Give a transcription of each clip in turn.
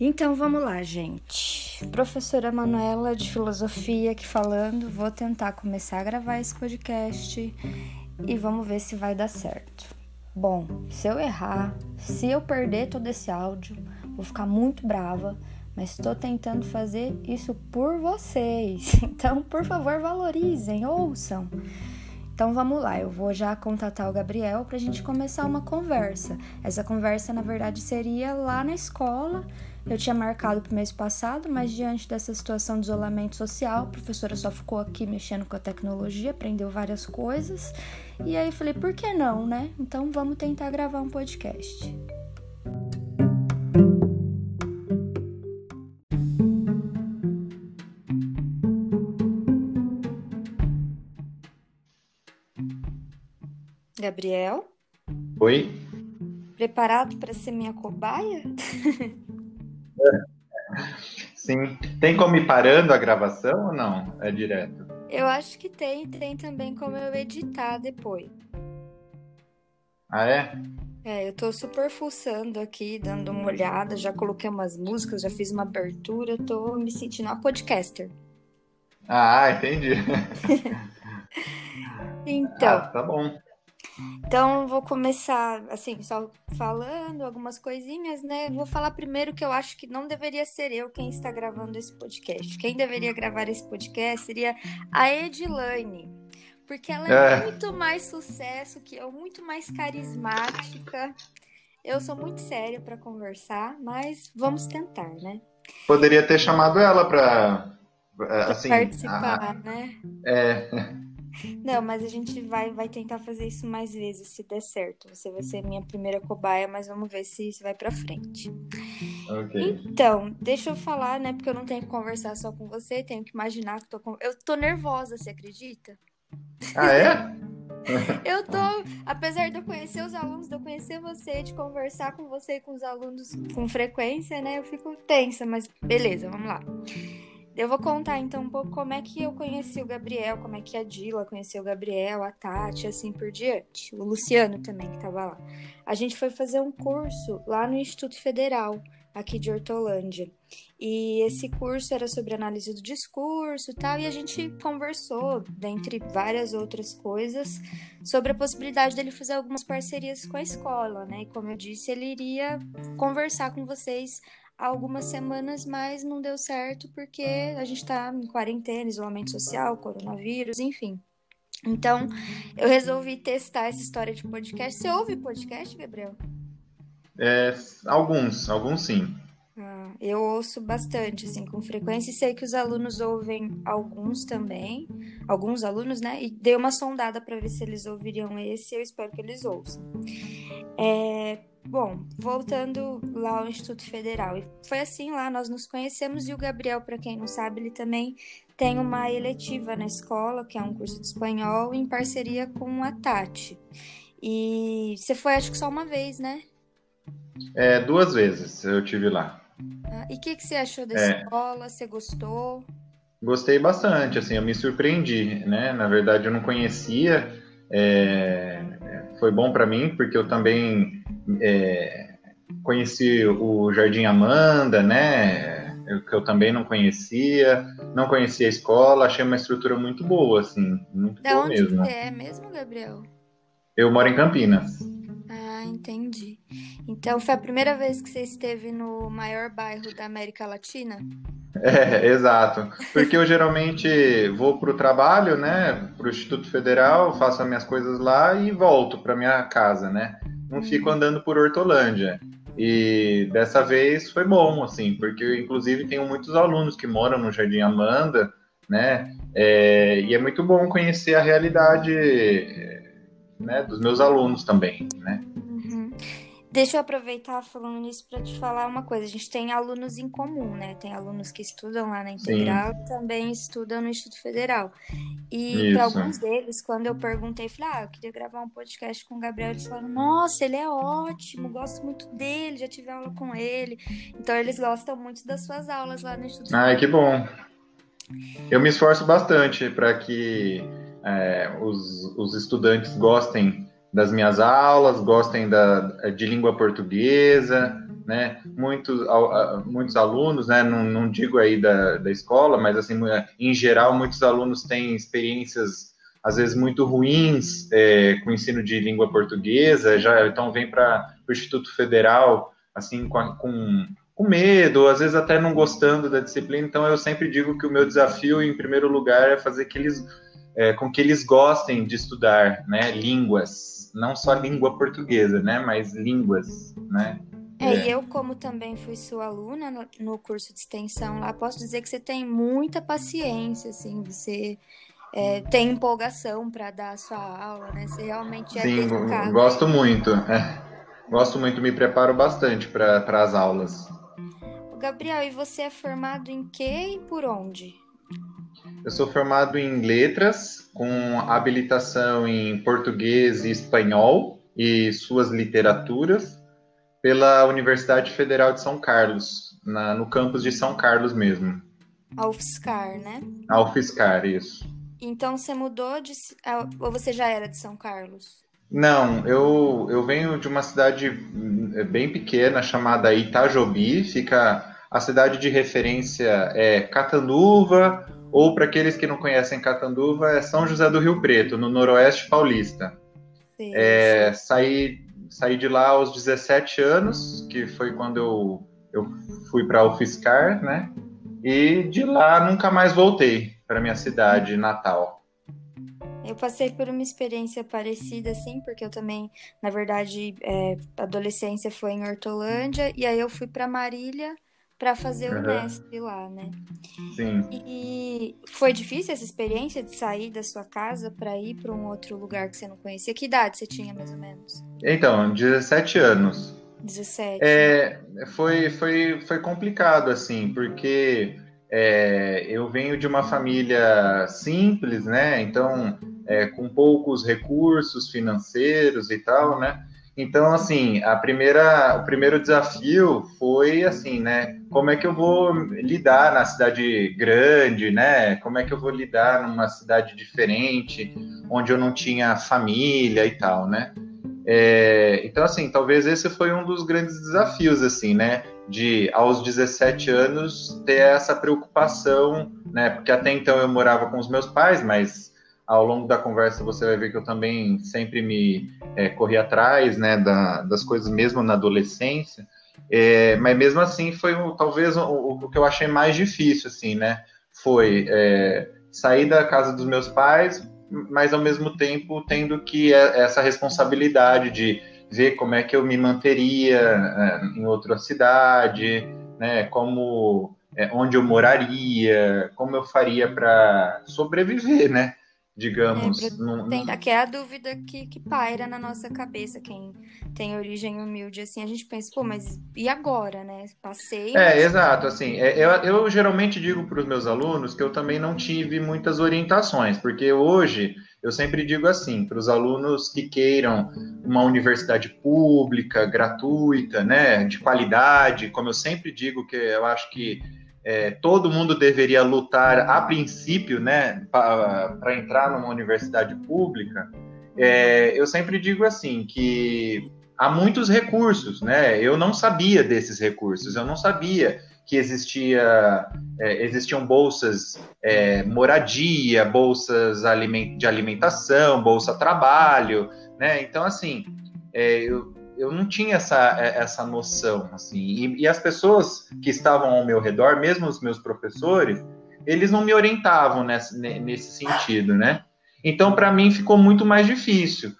Então vamos lá, gente. Professora Manuela de Filosofia aqui falando. Vou tentar começar a gravar esse podcast e vamos ver se vai dar certo. Bom, se eu errar, se eu perder todo esse áudio, vou ficar muito brava, mas estou tentando fazer isso por vocês. Então, por favor, valorizem, ouçam. Então vamos lá, eu vou já contatar o Gabriel para a gente começar uma conversa. Essa conversa, na verdade, seria lá na escola. Eu tinha marcado para o mês passado, mas diante dessa situação de isolamento social, a professora só ficou aqui mexendo com a tecnologia, aprendeu várias coisas. E aí eu falei, por que não, né? Então vamos tentar gravar um podcast. Gabriel? Oi? Preparado para ser minha cobaia? Sim. Tem como ir parando a gravação ou não? É direto? Eu acho que tem. Tem também como eu editar depois. Ah, é? É, eu tô super fuçando aqui, dando uma olhada. Já coloquei umas músicas, já fiz uma abertura. Tô me sentindo uma podcaster. Ah, entendi. então. Ah, tá bom. Então, vou começar, assim, só falando algumas coisinhas, né? Vou falar primeiro que eu acho que não deveria ser eu quem está gravando esse podcast. Quem deveria gravar esse podcast seria a Edilane. Porque ela é, é. muito mais sucesso que eu, muito mais carismática. Eu sou muito séria para conversar, mas vamos tentar, né? Poderia ter chamado ela para assim, participar, a... né? É. Não, mas a gente vai, vai tentar fazer isso mais vezes, se der certo. Você vai ser minha primeira cobaia, mas vamos ver se isso vai pra frente. Okay. Então, deixa eu falar, né? Porque eu não tenho que conversar só com você, tenho que imaginar que tô com... Eu tô nervosa, você acredita? Ah, é? eu tô, apesar de eu conhecer os alunos, de eu conhecer você, de conversar com você e com os alunos com frequência, né? Eu fico tensa, mas beleza, vamos lá. Eu vou contar então um pouco como é que eu conheci o Gabriel, como é que a Dila conheceu o Gabriel, a Tati, assim por diante. O Luciano também que estava lá. A gente foi fazer um curso lá no Instituto Federal, aqui de Hortolândia. E esse curso era sobre análise do discurso e tal, e a gente conversou, dentre várias outras coisas, sobre a possibilidade dele fazer algumas parcerias com a escola, né? E como eu disse, ele iria conversar com vocês algumas semanas, mas não deu certo porque a gente está em quarentena, isolamento social, coronavírus, enfim. Então, eu resolvi testar essa história de podcast. Você ouve podcast, Gabriel? É, alguns, alguns sim. Ah, eu ouço bastante, assim, com frequência, e sei que os alunos ouvem alguns também, alguns alunos, né? E dei uma sondada para ver se eles ouviriam esse, eu espero que eles ouçam. É, Bom, voltando lá ao Instituto Federal. Foi assim lá, nós nos conhecemos e o Gabriel, para quem não sabe, ele também tem uma eletiva na escola, que é um curso de espanhol, em parceria com a Tati. E você foi, acho que só uma vez, né? É, duas vezes eu tive lá. Ah, e o que, que você achou dessa é. escola? Você gostou? Gostei bastante, assim, eu me surpreendi, né? Na verdade, eu não conhecia. É... Foi bom para mim, porque eu também é, conheci o Jardim Amanda, né? Eu, que eu também não conhecia, não conhecia a escola, achei uma estrutura muito boa, assim, muito da boa onde mesmo. Você é mesmo, Gabriel? Eu moro em Campinas. Ah, entendi. Então foi a primeira vez que você esteve no maior bairro da América Latina? É, exato. Porque eu geralmente vou para o trabalho, né, para o Instituto Federal, faço as minhas coisas lá e volto para minha casa, né? não fico andando por Hortolândia. E dessa vez foi bom, assim, porque inclusive tenho muitos alunos que moram no Jardim Amanda, né? É, e é muito bom conhecer a realidade né, dos meus alunos também, né? Deixa eu aproveitar falando nisso para te falar uma coisa. A gente tem alunos em comum, né? Tem alunos que estudam lá na Integral e também estudam no Instituto Federal. E para alguns deles, quando eu perguntei, falei, ah, eu queria gravar um podcast com o Gabriel, eles falaram, nossa, ele é ótimo, gosto muito dele, já tive aula com ele. Então eles gostam muito das suas aulas lá no Instituto Ai, que bom. Eu me esforço bastante para que é, os, os estudantes gostem das minhas aulas, gostem da, de língua portuguesa, né? Muitos, muitos alunos, né? Não, não digo aí da, da escola, mas assim, em geral, muitos alunos têm experiências às vezes muito ruins é, com o ensino de língua portuguesa, já então vem para o Instituto Federal assim com, com, com, medo, às vezes até não gostando da disciplina. Então eu sempre digo que o meu desafio, em primeiro lugar, é fazer que eles é, com que eles gostem de estudar, né, línguas, não só língua portuguesa, né, mas línguas, né. É, é. e eu, como também fui sua aluna no, no, curso de extensão lá, posso dizer que você tem muita paciência, assim, você é, tem empolgação para dar a sua aula, né? Você realmente é Sim, dedicado. gosto muito. É. Gosto muito, me preparo bastante para as aulas. Gabriel, e você é formado em quê e por onde? Eu sou formado em letras, com habilitação em português e espanhol e suas literaturas, pela Universidade Federal de São Carlos, na, no campus de São Carlos mesmo. A UFSCar, né? A UFSCar, isso. Então você mudou de. Ou você já era de São Carlos? Não, eu, eu venho de uma cidade hum, bem pequena chamada Itajobi, fica a cidade de referência é Catanduva, ou para aqueles que não conhecem Catanduva, é São José do Rio Preto, no noroeste paulista. Sim, é, sim. Saí, saí de lá aos 17 anos, que foi quando eu, eu fui para o UFSCar, né? E de lá nunca mais voltei para minha cidade natal. Eu passei por uma experiência parecida, assim, porque eu também, na verdade, é, adolescência foi em Hortolândia, e aí eu fui para Marília para fazer uhum. o mestre lá, né? Sim. E foi difícil essa experiência de sair da sua casa para ir para um outro lugar que você não conhecia? Que idade você tinha, mais ou menos? Então, 17 anos. 17. É, foi, foi, foi complicado, assim, porque é, eu venho de uma família simples, né? Então, é, com poucos recursos financeiros e tal, né? Então, assim, a primeira, o primeiro desafio foi assim, né? Como é que eu vou lidar na cidade grande, né? Como é que eu vou lidar numa cidade diferente, onde eu não tinha família e tal, né? É, então, assim, talvez esse foi um dos grandes desafios, assim, né? De, aos 17 anos, ter essa preocupação, né? Porque até então eu morava com os meus pais, mas ao longo da conversa você vai ver que eu também sempre me é, corri atrás né, da, das coisas mesmo na adolescência. É, mas mesmo assim foi talvez o, o, que eu achei mais difícil, assim, né? Foi é, sair da casa dos meus pais, mas ao mesmo tempo tendo que é, essa responsabilidade de ver como é que eu me manteria é, em outra cidade, né? Como é, onde eu moraria, como eu faria para sobreviver, né? Digamos. É, num... tentar, que é a dúvida que, que paira na nossa cabeça, quem tem origem humilde, assim, a gente pensa, pô, mas e agora, né? Passei. É, mas... exato, assim, é, eu, eu geralmente digo para os meus alunos que eu também não tive muitas orientações, porque hoje eu sempre digo assim, para os alunos que queiram uma universidade pública, gratuita, né, de qualidade, como eu sempre digo que eu acho que é, todo mundo deveria lutar a princípio, né, para entrar numa universidade pública, é, eu sempre digo assim que há muitos recursos, né? Eu não sabia desses recursos, eu não sabia que existia, é, existiam bolsas é, moradia, bolsas de alimentação, bolsa trabalho, né? Então assim, é, eu, eu não tinha essa, é, essa noção, assim, e, e, as pessoas que estavam ao meu redor, mesmo os meus professores, eles não me orientavam nesse, nesse sentido, né? Então, para mim, ficou muito mais difícil.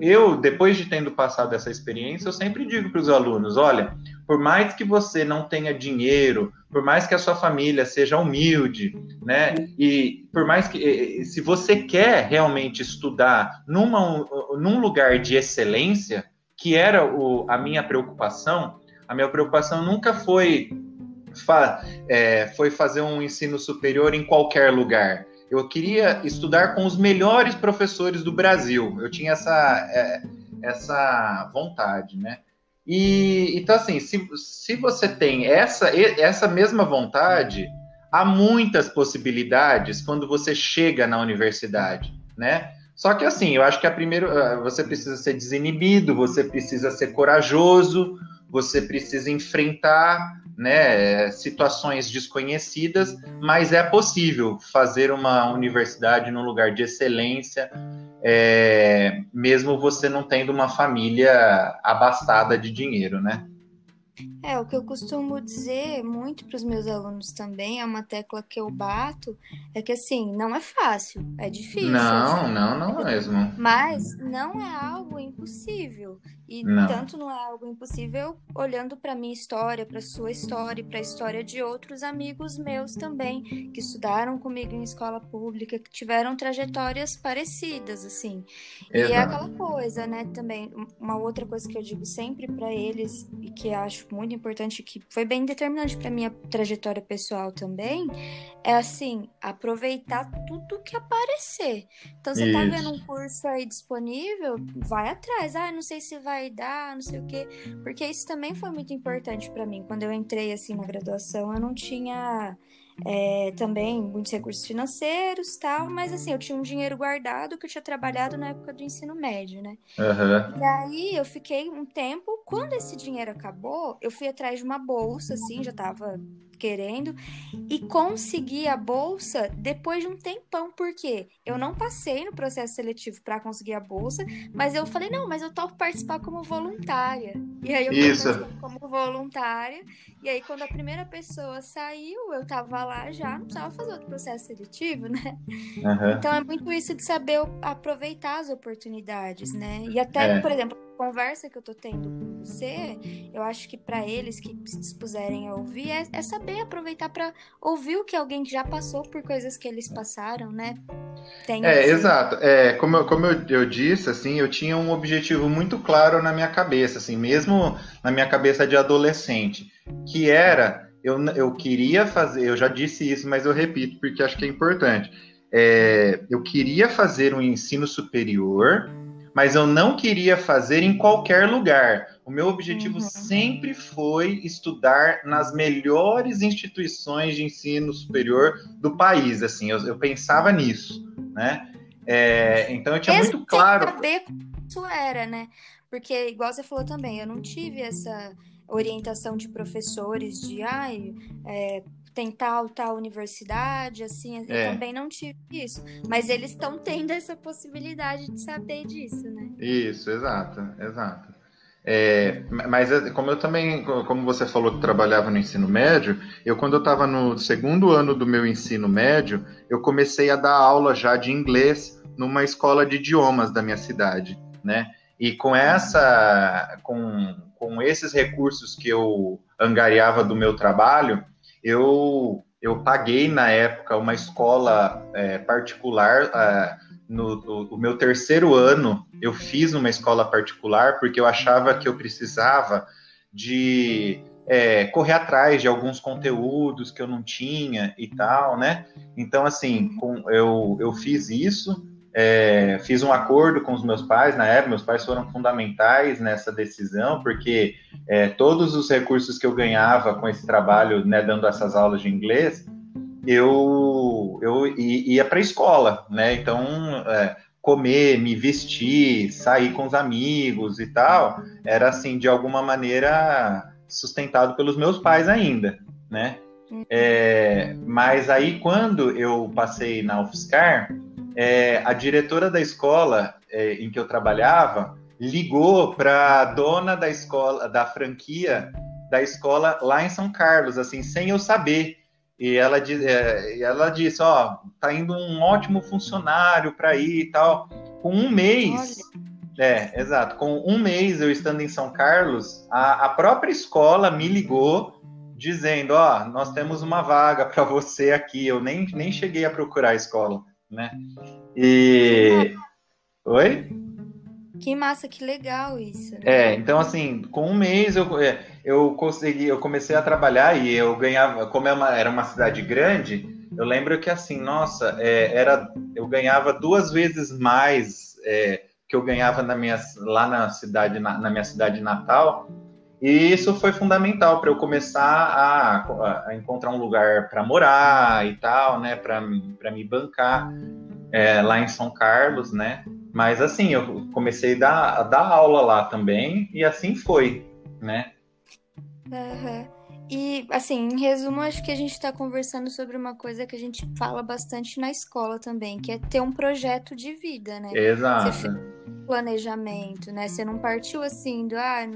Eu, depois de tendo passado essa experiência, eu sempre digo para os alunos: olha, por mais que você não tenha dinheiro, por mais que a sua família seja humilde, né? E por mais que, se você quer realmente estudar numa, num lugar de excelência, que era o, a minha preocupação, a minha preocupação nunca foi, fa, é, foi fazer um ensino superior em qualquer lugar. Eu queria estudar com os melhores professores do Brasil. Eu tinha essa, é, essa vontade, né? E então assim, se, se você tem essa, essa mesma vontade, há muitas possibilidades quando você chega na universidade, né? Só que assim, eu acho que a primeiro você precisa ser desinibido, você precisa ser corajoso, você precisa enfrentar né, situações desconhecidas, mas é possível fazer uma universidade num lugar de excelência, é, mesmo você não tendo uma família abastada de dinheiro, né? É, o que eu costumo dizer muito para os meus alunos também, é uma tecla que eu bato, é que assim, não é fácil, é difícil. Não, assim, não, não é mesmo. Mas não é algo impossível. E não. tanto não é algo impossível olhando para minha história, para sua história, para a história de outros amigos meus também, que estudaram comigo em escola pública, que tiveram trajetórias parecidas, assim. Exato. E é aquela coisa, né, também, uma outra coisa que eu digo sempre para eles e que acho muito importante, que foi bem determinante para minha trajetória pessoal também, é assim, aproveitar tudo que aparecer. Então, você tá Isso. tá vendo um curso aí disponível, vai atrás. Ah, não sei se vai dar, não sei o quê. Porque isso também foi muito importante para mim. Quando eu entrei, assim, na graduação, eu não tinha é, também muitos recursos financeiros tal, mas assim, eu tinha um dinheiro guardado que eu tinha trabalhado na época do ensino médio, né? Uhum. E aí eu fiquei um tempo, quando esse dinheiro acabou, eu fui atrás de uma bolsa, assim, já tava querendo e consegui a bolsa depois de um tempão, porque eu não passei no processo seletivo para conseguir a bolsa, mas eu falei, não, mas eu topo participar como voluntária. E aí eu Isso. como voluntária, e aí quando a primeira pessoa saiu, eu tava lá já, não precisava fazer outro processo seletivo, né? Uhum. Então é muito isso de saber aproveitar as oportunidades, né? E até, é. por exemplo, conversa que eu tô tendo com você, eu acho que para eles que se dispuserem a ouvir, é, é saber aproveitar para ouvir o que alguém que já passou por coisas que eles passaram, né? Tem é, assim. exato. É, como eu, como eu, eu disse, assim, eu tinha um objetivo muito claro na minha cabeça, assim, mesmo na minha cabeça de adolescente, que era, eu, eu queria fazer, eu já disse isso, mas eu repito, porque acho que é importante. É, eu queria fazer um ensino superior mas eu não queria fazer em qualquer lugar. O meu objetivo uhum. sempre foi estudar nas melhores instituições de ensino superior do país. Assim, eu, eu pensava nisso, né? É, então eu tinha Mesmo muito claro. saber como isso era, né? Porque, igual você falou também, eu não tive essa orientação de professores de ai, é, tem tal, tal universidade, assim, eu é. também não tive isso. Mas eles estão tendo essa possibilidade de saber disso, né? Isso, exato, exato. É, mas é, como eu também, como você falou que trabalhava no ensino médio, eu quando eu estava no segundo ano do meu ensino médio, eu comecei a dar aula já de inglês numa escola de idiomas da minha cidade, né? E com essa, com, com esses recursos que eu angariava do meu trabalho, eu, eu paguei na época uma escola é, particular. É, no, no, no, meu terceiro ano, eu fiz uma escola particular porque eu achava que eu precisava de é, correr atrás de alguns conteúdos que eu não tinha e tal, né? Então, assim, com, eu, eu fiz isso é, fiz um acordo com os meus pais na época, meus pais foram fundamentais nessa decisão, porque é, todos os recursos que eu ganhava com esse trabalho, né, dando essas aulas de inglês, eu, eu ia para a escola, né? Então, é, comer, me vestir, sair com os amigos e tal, era assim, de alguma maneira sustentado pelos meus pais ainda, né? É, mas aí, quando eu passei na UFSCar, é, a diretora da escola é, em que eu trabalhava ligou para a dona da escola, da franquia da escola lá em São Carlos, assim, sem eu saber. E ela, é, ela disse, ó, tá indo um ótimo funcionário para ir e tal. Com um mês, Olha. é, exato, com um mês eu estando em São Carlos, a, a própria escola me ligou dizendo, ó, nós temos uma vaga para você aqui. Eu nem, nem cheguei a procurar a escola né? E. Oi? Que massa, que legal isso. É, então assim, com um mês eu, é, eu consegui, eu comecei a trabalhar e eu ganhava, como é era uma cidade grande, eu lembro que assim, nossa, é, era, eu ganhava duas vezes mais é, que eu ganhava na minha, lá na cidade, na, na minha cidade natal. E isso foi fundamental para eu começar a, a, encontrar um lugar para morar e tal, né? Para me bancar é, lá em São Carlos, né? Mas assim, eu comecei a dar, a dar aula lá também e assim foi, né? Uhum. E, assim, em resumo, acho que a gente está conversando sobre uma coisa que a gente fala bastante na escola também, que é ter um projeto de vida, né? Exato. Você fez planejamento, né? Você não partiu assim do, ah,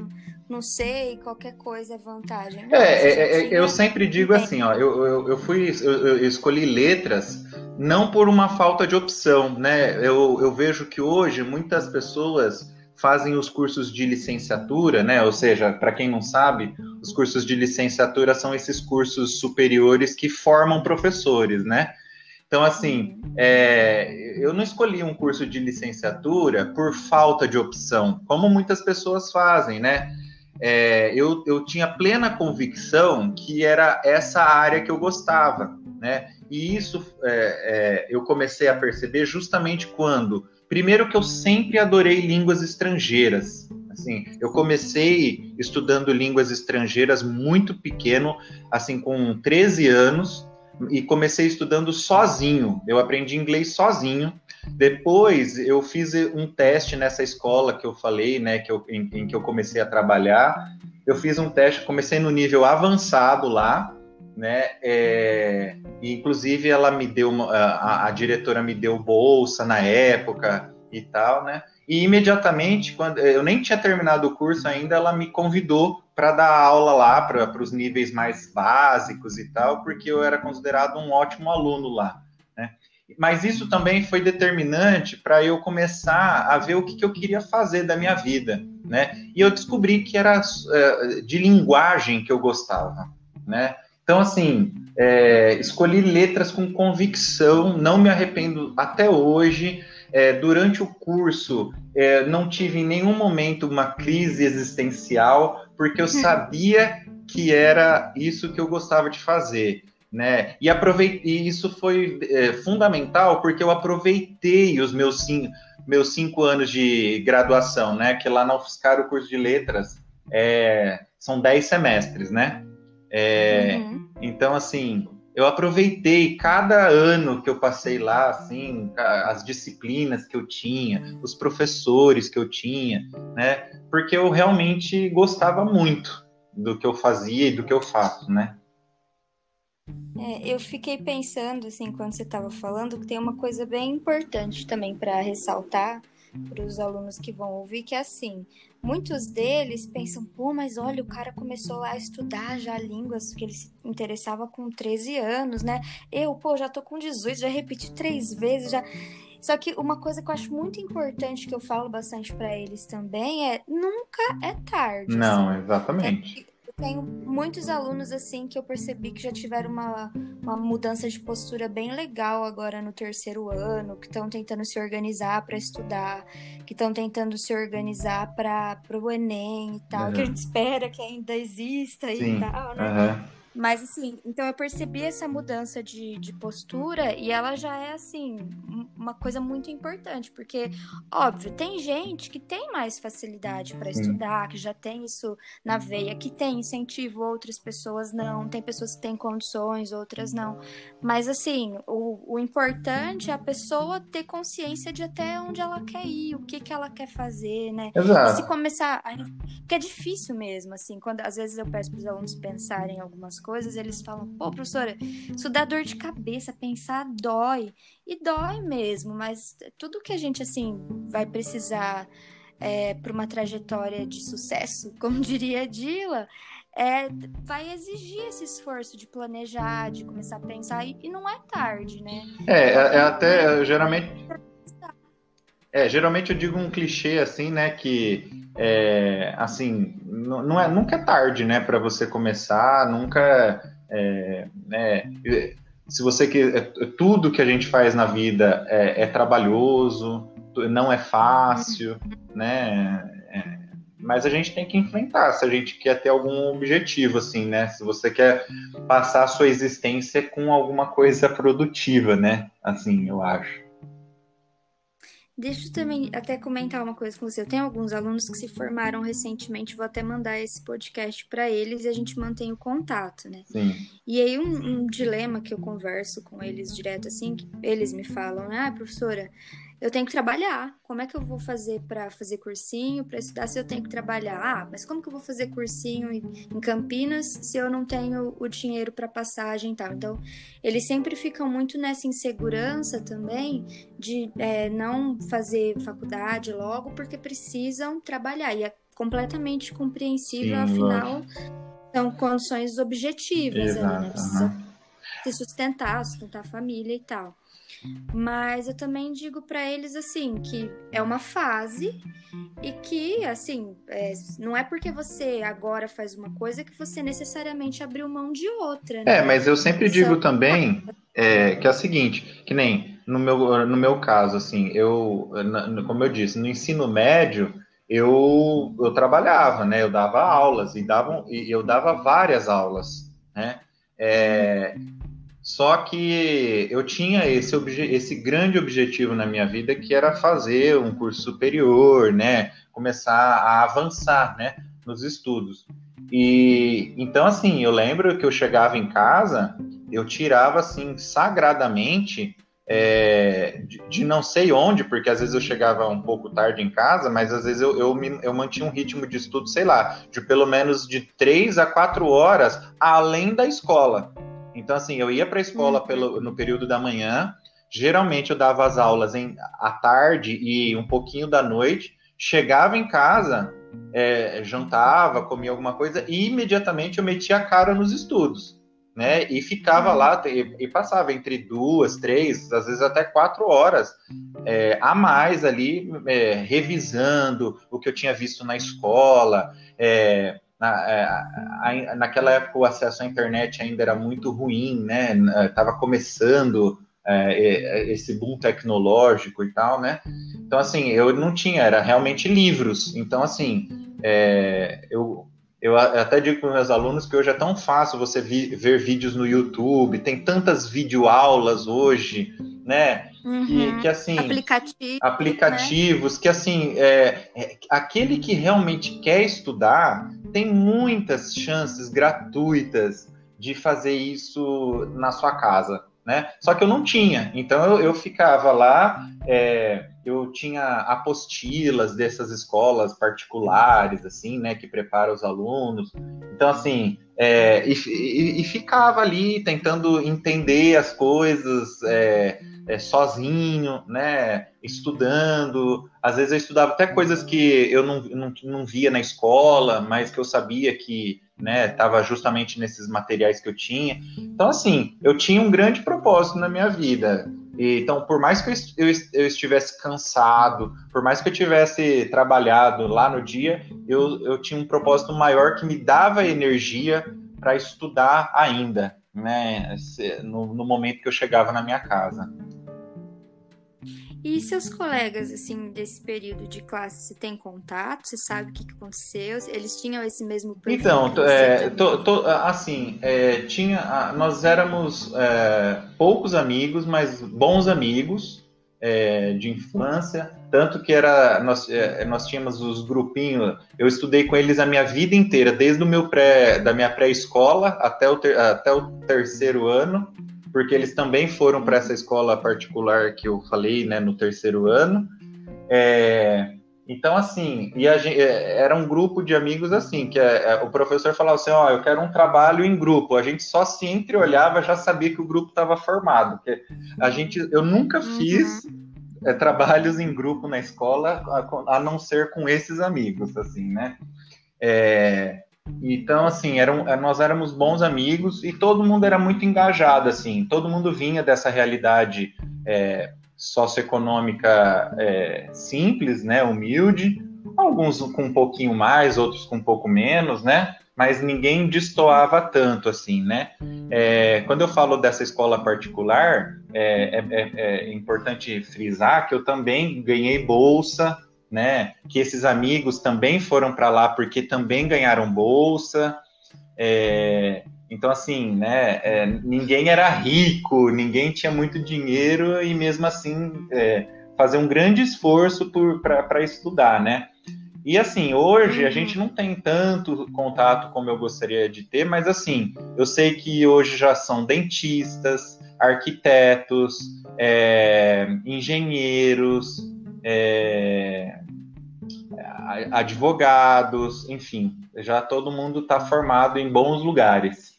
não, sei, qualquer coisa é vantagem. Não, é, é, é eu sempre digo assim, ó, eu, eu, eu fui, eu, eu, escolhi letras não por uma falta de opção, né? Eu, eu vejo que hoje muitas pessoas fazem os cursos de licenciatura, né? Ou seja, para quem não sabe, os cursos de licenciatura são esses cursos superiores que formam professores, né? Então, assim, é, eu não escolhi um curso de licenciatura por falta de opção, como muitas pessoas fazem, né? É, eu, eu tinha plena convicção que era essa área que eu gostava, né? E isso é, é eu comecei a perceber justamente quando Primeiro que eu sempre adorei línguas estrangeiras. Assim, eu comecei estudando línguas estrangeiras muito pequeno, assim com 13 anos, e comecei estudando sozinho. Eu aprendi inglês sozinho. Depois eu fiz um teste nessa escola que eu falei, né, que eu, em, em que eu comecei a trabalhar. Eu fiz um teste, comecei no nível avançado lá, né? É, inclusive ela me deu uma, a, a, diretora me deu bolsa na época e tal, né? E imediatamente, quando eu nem tinha terminado o curso ainda, ela me convidou para dar aula lá para os níveis mais básicos e tal, porque eu era considerado um ótimo aluno lá? Mas isso também foi determinante para eu começar a ver o que, que, eu queria fazer da minha vida, né? E eu descobri que era uh, de linguagem que eu gostava, né? Então, assim, é, escolhi letras com convicção, não me arrependo até hoje. É, durante o curso, é, não tive em nenhum momento uma crise existencial, porque eu uhum. sabia que era isso que eu gostava de fazer. Né? E, aproveitei, e isso foi é, fundamental porque eu aproveitei os meus cinco, meus cinco anos de graduação, né? Que lá na UFSCar o curso de letras é, são dez semestres, né? É, uhum. Então, assim, eu aproveitei cada ano que eu passei lá, assim, as disciplinas que eu tinha, os professores que eu tinha, né? Porque eu realmente gostava muito do que eu fazia e do que eu faço, né? É, eu fiquei pensando, assim, quando você estava falando, que tem uma coisa bem importante também para ressaltar para os alunos que vão ouvir, que é assim, muitos deles pensam, pô, mas olha, o cara começou lá a estudar já línguas, que ele se interessava com 13 anos, né? Eu, pô, já tô com 18, já repeti três vezes, já... Só que uma coisa que eu acho muito importante, que eu falo bastante para eles também, é nunca é tarde. Não, assim. exatamente. É, tenho muitos alunos assim que eu percebi que já tiveram uma, uma mudança de postura bem legal agora no terceiro ano, que estão tentando se organizar para estudar, que estão tentando se organizar para o Enem e tal, uhum. que a gente espera que ainda exista Sim. e tal, né? Uhum. Mas assim, então eu percebi essa mudança de, de postura e ela já é assim, uma coisa muito importante, porque, óbvio, tem gente que tem mais facilidade para estudar, que já tem isso na veia, que tem incentivo, outras pessoas não, tem pessoas que têm condições, outras não. Mas assim, o, o importante é a pessoa ter consciência de até onde ela quer ir, o que, que ela quer fazer, né? Exato. E se começar. Porque é difícil mesmo, assim, quando às vezes eu peço para os alunos pensarem em algumas coisas coisas, eles falam: pô, professora, isso dá dor de cabeça, pensar dói. E dói mesmo, mas tudo que a gente, assim, vai precisar é, para uma trajetória de sucesso, como diria a Dila, é, vai exigir esse esforço de planejar, de começar a pensar, e, e não é tarde, né? É, é, é até, geralmente... É, geralmente eu digo um clichê assim, né, que é, assim, não é, nunca é tarde, né, para você começar, nunca, é, né, se você quer, é, tudo que a gente faz na vida é, é trabalhoso, não é fácil, né, é, mas a gente tem que enfrentar se a gente quer ter algum objetivo, assim, né, se você quer passar a sua existência com alguma coisa produtiva, né, assim, eu acho. Deixa eu também até comentar uma coisa com você. Eu tenho alguns alunos que se formaram recentemente, vou até mandar esse podcast para eles e a gente mantém o contato, né? Sim. E aí um, um dilema que eu converso com eles direto assim, eles me falam, ah, professora, eu tenho que trabalhar. Como é que eu vou fazer para fazer cursinho, para estudar se eu tenho que trabalhar? Ah, mas como que eu vou fazer cursinho em Campinas se eu não tenho o dinheiro para passagem e tal? Então, eles sempre ficam muito nessa insegurança também de é, não fazer faculdade logo porque precisam trabalhar. E é completamente compreensível, Sim, afinal, são condições objetivas Exato, ali, né? Precisa uhum. se sustentar, sustentar a família e tal. Mas eu também digo para eles assim que é uma fase e que assim é, não é porque você agora faz uma coisa que você necessariamente abriu mão de outra. Né? É, mas eu sempre digo Só... também é, que é o seguinte, que nem no meu, no meu caso, assim, eu, como eu disse, no ensino médio eu, eu trabalhava, né? Eu dava aulas e dava, eu dava várias aulas, né? É, só que eu tinha esse, esse grande objetivo na minha vida que era fazer um curso superior, né? Começar a avançar, né? Nos estudos. E então, assim, eu lembro que eu chegava em casa, eu tirava assim sagradamente é, de, de, não sei onde, porque às vezes eu chegava um pouco tarde em casa, mas às vezes eu, eu, me, eu mantinha um ritmo de estudo, sei lá, de pelo menos de três a quatro horas além da escola. Então, assim, eu ia para a escola uhum. pelo, no período da manhã, geralmente eu dava as aulas em, à tarde e um pouquinho da noite, chegava em casa, é, jantava, comia alguma coisa e imediatamente eu metia a cara nos estudos. Né, e ficava lá e, e, passava entre duas, três, às vezes até quatro horas é, a mais ali, é, revisando o que eu tinha visto na escola, é, na, é, naquela época o acesso à internet ainda era muito ruim, né? Estava começando é, esse boom tecnológico e tal, né? Então, assim, eu não tinha, era realmente livros. Então, assim, é, eu, eu até digo para meus alunos que hoje é tão fácil você vi, ver vídeos no YouTube, tem tantas videoaulas hoje, né? Uhum. Que, que, assim Aplicativo, aplicativos né? que assim é, é, aquele que realmente quer estudar tem muitas chances gratuitas de fazer isso na sua casa né? Só que eu não tinha, então eu, eu ficava lá, é, eu tinha apostilas dessas escolas particulares, assim, né, que preparam os alunos. Então, assim, é, e, e, e, ficava ali tentando entender as coisas é, sozinho, né, estudando. Às vezes eu estudava até coisas que eu não, não, não via na escola, mas que eu sabia que né? Estava justamente nesses materiais que eu tinha. Então, assim, eu tinha um grande propósito na minha vida. Então, por mais que eu, eu, estivesse cansado, por mais que eu tivesse trabalhado lá no dia, eu, eu tinha um propósito maior que me dava energia para estudar ainda, né? No, no momento que eu chegava na minha casa. E seus colegas, assim, desse período de classe, você tem contato? Você sabe o que, aconteceu? Eles tinham esse mesmo perfil? Então, é, assim, é, tinha, nós éramos é, poucos amigos, mas bons amigos é, de infância. Tanto que era, nós, é, nós tínhamos os grupinhos, eu estudei com eles a minha vida inteira, desde o meu pré, da minha pré-escola até o, ter, até o terceiro ano porque eles também foram para essa escola particular que eu falei, né, no terceiro ano. É, então, assim, gente, é, era um grupo de amigos assim, que é, é, o professor falava assim, ó, oh, eu quero um trabalho em grupo. A gente só se entreolhava, já sabia que o grupo estava formado. Porque a gente, eu nunca uhum. fiz é, trabalhos em grupo na escola, a, a, não ser com esses amigos, assim, né? É, então, assim, eram, nós éramos bons amigos e todo mundo era muito engajado, assim, todo mundo vinha dessa realidade é, socioeconômica é, simples, né, humilde, alguns com um pouquinho mais, outros com um pouco menos, né, mas ninguém destoava tanto, assim, né. É, quando eu falo dessa escola particular, é, é, é importante frisar que eu também ganhei bolsa, né? Que esses amigos também foram para lá porque também ganharam bolsa. É, então, assim, né? É, ninguém era rico, ninguém tinha muito dinheiro e mesmo assim é, fazer um grande esforço para estudar, né? E assim, hoje a gente não tem tanto contato como eu gostaria de ter, mas assim, eu sei que hoje já são dentistas, arquitetos, é, engenheiros, é, advogados, enfim, já todo mundo está formado em bons lugares.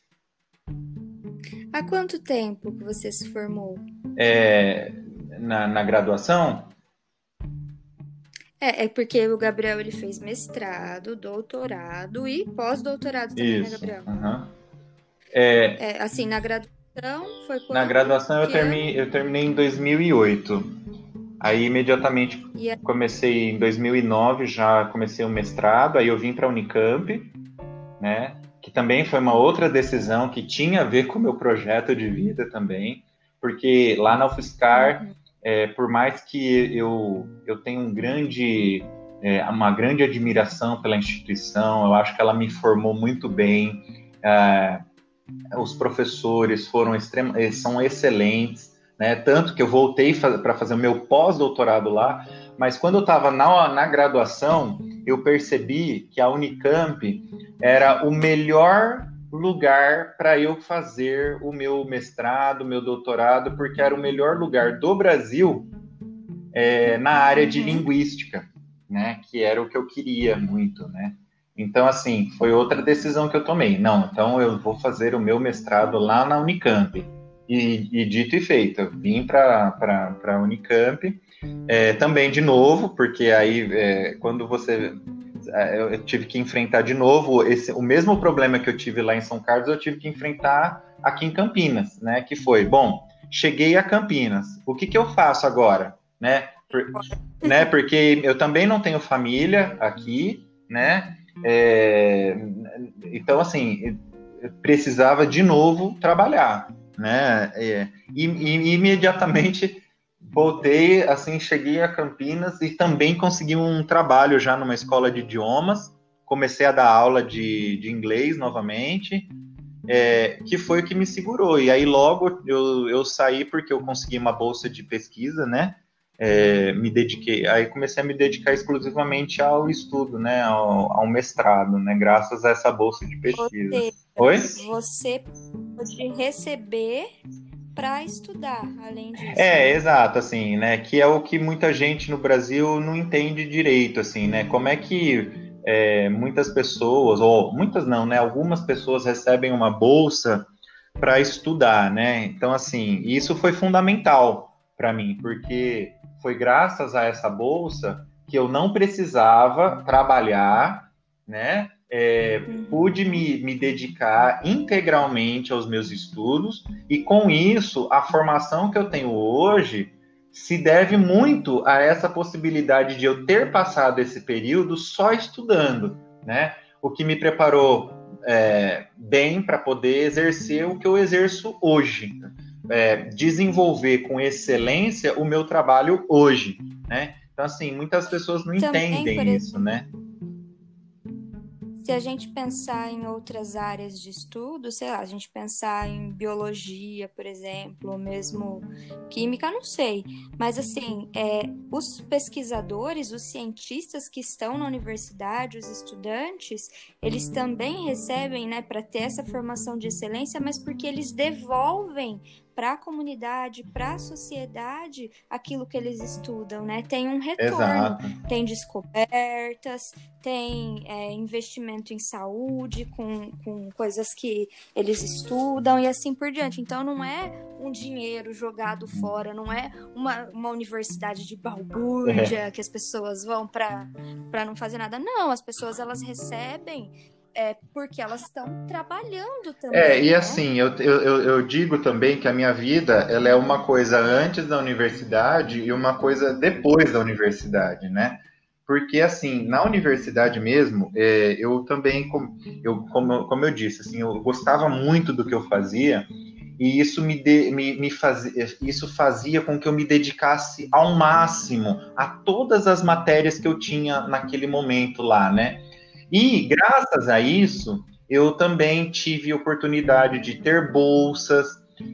Há quanto tempo que você se formou? É, na, na graduação? É, é porque o Gabriel ele fez mestrado, doutorado e pós-doutorado também, né, Isso. né, Gabriel? Uhum. É, é, assim, na graduação foi quando? Na graduação eu terminei, eu terminei em 2008. Aí imediatamente é comecei em 2009, já comecei o mestrado, aí eu vim para a Unicamp, né? Que também foi uma outra decisão que tinha a ver com o meu projeto de vida também, porque lá na UFSCar, uhum. é, por mais que eu, eu tenha um grande, é, uma grande admiração pela instituição, eu acho que ela me formou muito bem, é, os professores foram extrem, são excelentes, né? Tanto que eu voltei para fazer o meu pós-doutorado lá, mas quando eu estava na, na graduação, eu percebi que a Unicamp era o melhor lugar para eu fazer o meu mestrado, meu doutorado, porque era o melhor lugar do Brasil é, na área de uhum. linguística, né? Que era o que eu queria muito, né? Então, assim, foi outra decisão que eu tomei. Não, então eu vou fazer o meu mestrado lá na Unicamp. E, e dito e feito, vim para a Unicamp, é, também de novo, porque aí é, quando você. É, eu tive que enfrentar de novo esse, o mesmo problema que eu tive lá em São Carlos, eu tive que enfrentar aqui em Campinas, né? Que foi, bom, cheguei a Campinas, o que, que eu faço agora? Né? Por, né? Porque eu também não tenho família aqui, né? É, então, assim, precisava de novo trabalhar né? É, e, e, imediatamente voltei, assim, cheguei a Campinas e também consegui um trabalho já numa escola de idiomas. Comecei a dar aula de, de inglês novamente, é, que foi o que me segurou. E aí logo eu, eu saí porque eu consegui uma bolsa de pesquisa, né? É, me dediquei, aí comecei a me dedicar exclusivamente ao estudo, né, ao, ao mestrado, né, graças a essa bolsa de pesquisa. Você, Oi? Você pode receber para estudar, além disso. É, exato, assim, né, que é o que muita gente no Brasil não entende direito, assim, né, como é que é, muitas pessoas, ou muitas não, né, algumas pessoas recebem uma bolsa para estudar, né, então, assim, isso foi fundamental para mim, porque foi graças a essa bolsa que eu não precisava trabalhar, né? É, uhum. pude me, me dedicar integralmente aos meus estudos e com isso a formação que eu tenho hoje se deve muito a essa possibilidade de eu ter passado esse período só estudando, né? O que me preparou é, bem para poder exercer o que eu exerço hoje é, desenvolver com excelência o meu trabalho hoje, né? Então, assim, muitas pessoas não Também, entendem isso, né? Se a gente pensar em outras áreas de estudo, sei lá, a gente pensar em biologia, por exemplo, ou mesmo química, não sei. Mas, assim, é, os pesquisadores, os cientistas que estão na universidade, os estudantes, eles também recebem, né, para ter essa formação de excelência, mas porque eles devolvem para a comunidade, para a sociedade, aquilo que eles estudam, né? Tem um retorno, Exato. tem descobertas, tem é, investimento em saúde, com, com coisas que eles estudam e assim por diante. Então não é um dinheiro jogado fora, não é uma, uma universidade de balbúrdia é. que as pessoas vão para não fazer nada. Não, as pessoas elas recebem é porque elas estão trabalhando também. É, e né? assim, eu, eu, eu digo também que a minha vida ela é uma coisa antes da universidade e uma coisa depois da universidade, né? Porque, assim, na universidade mesmo, é, eu também, eu, como, como eu disse, assim, eu gostava muito do que eu fazia e isso me, de, me, me fazia, isso fazia com que eu me dedicasse ao máximo a todas as matérias que eu tinha naquele momento lá, né? E graças a isso, eu também tive oportunidade de ter bolsas,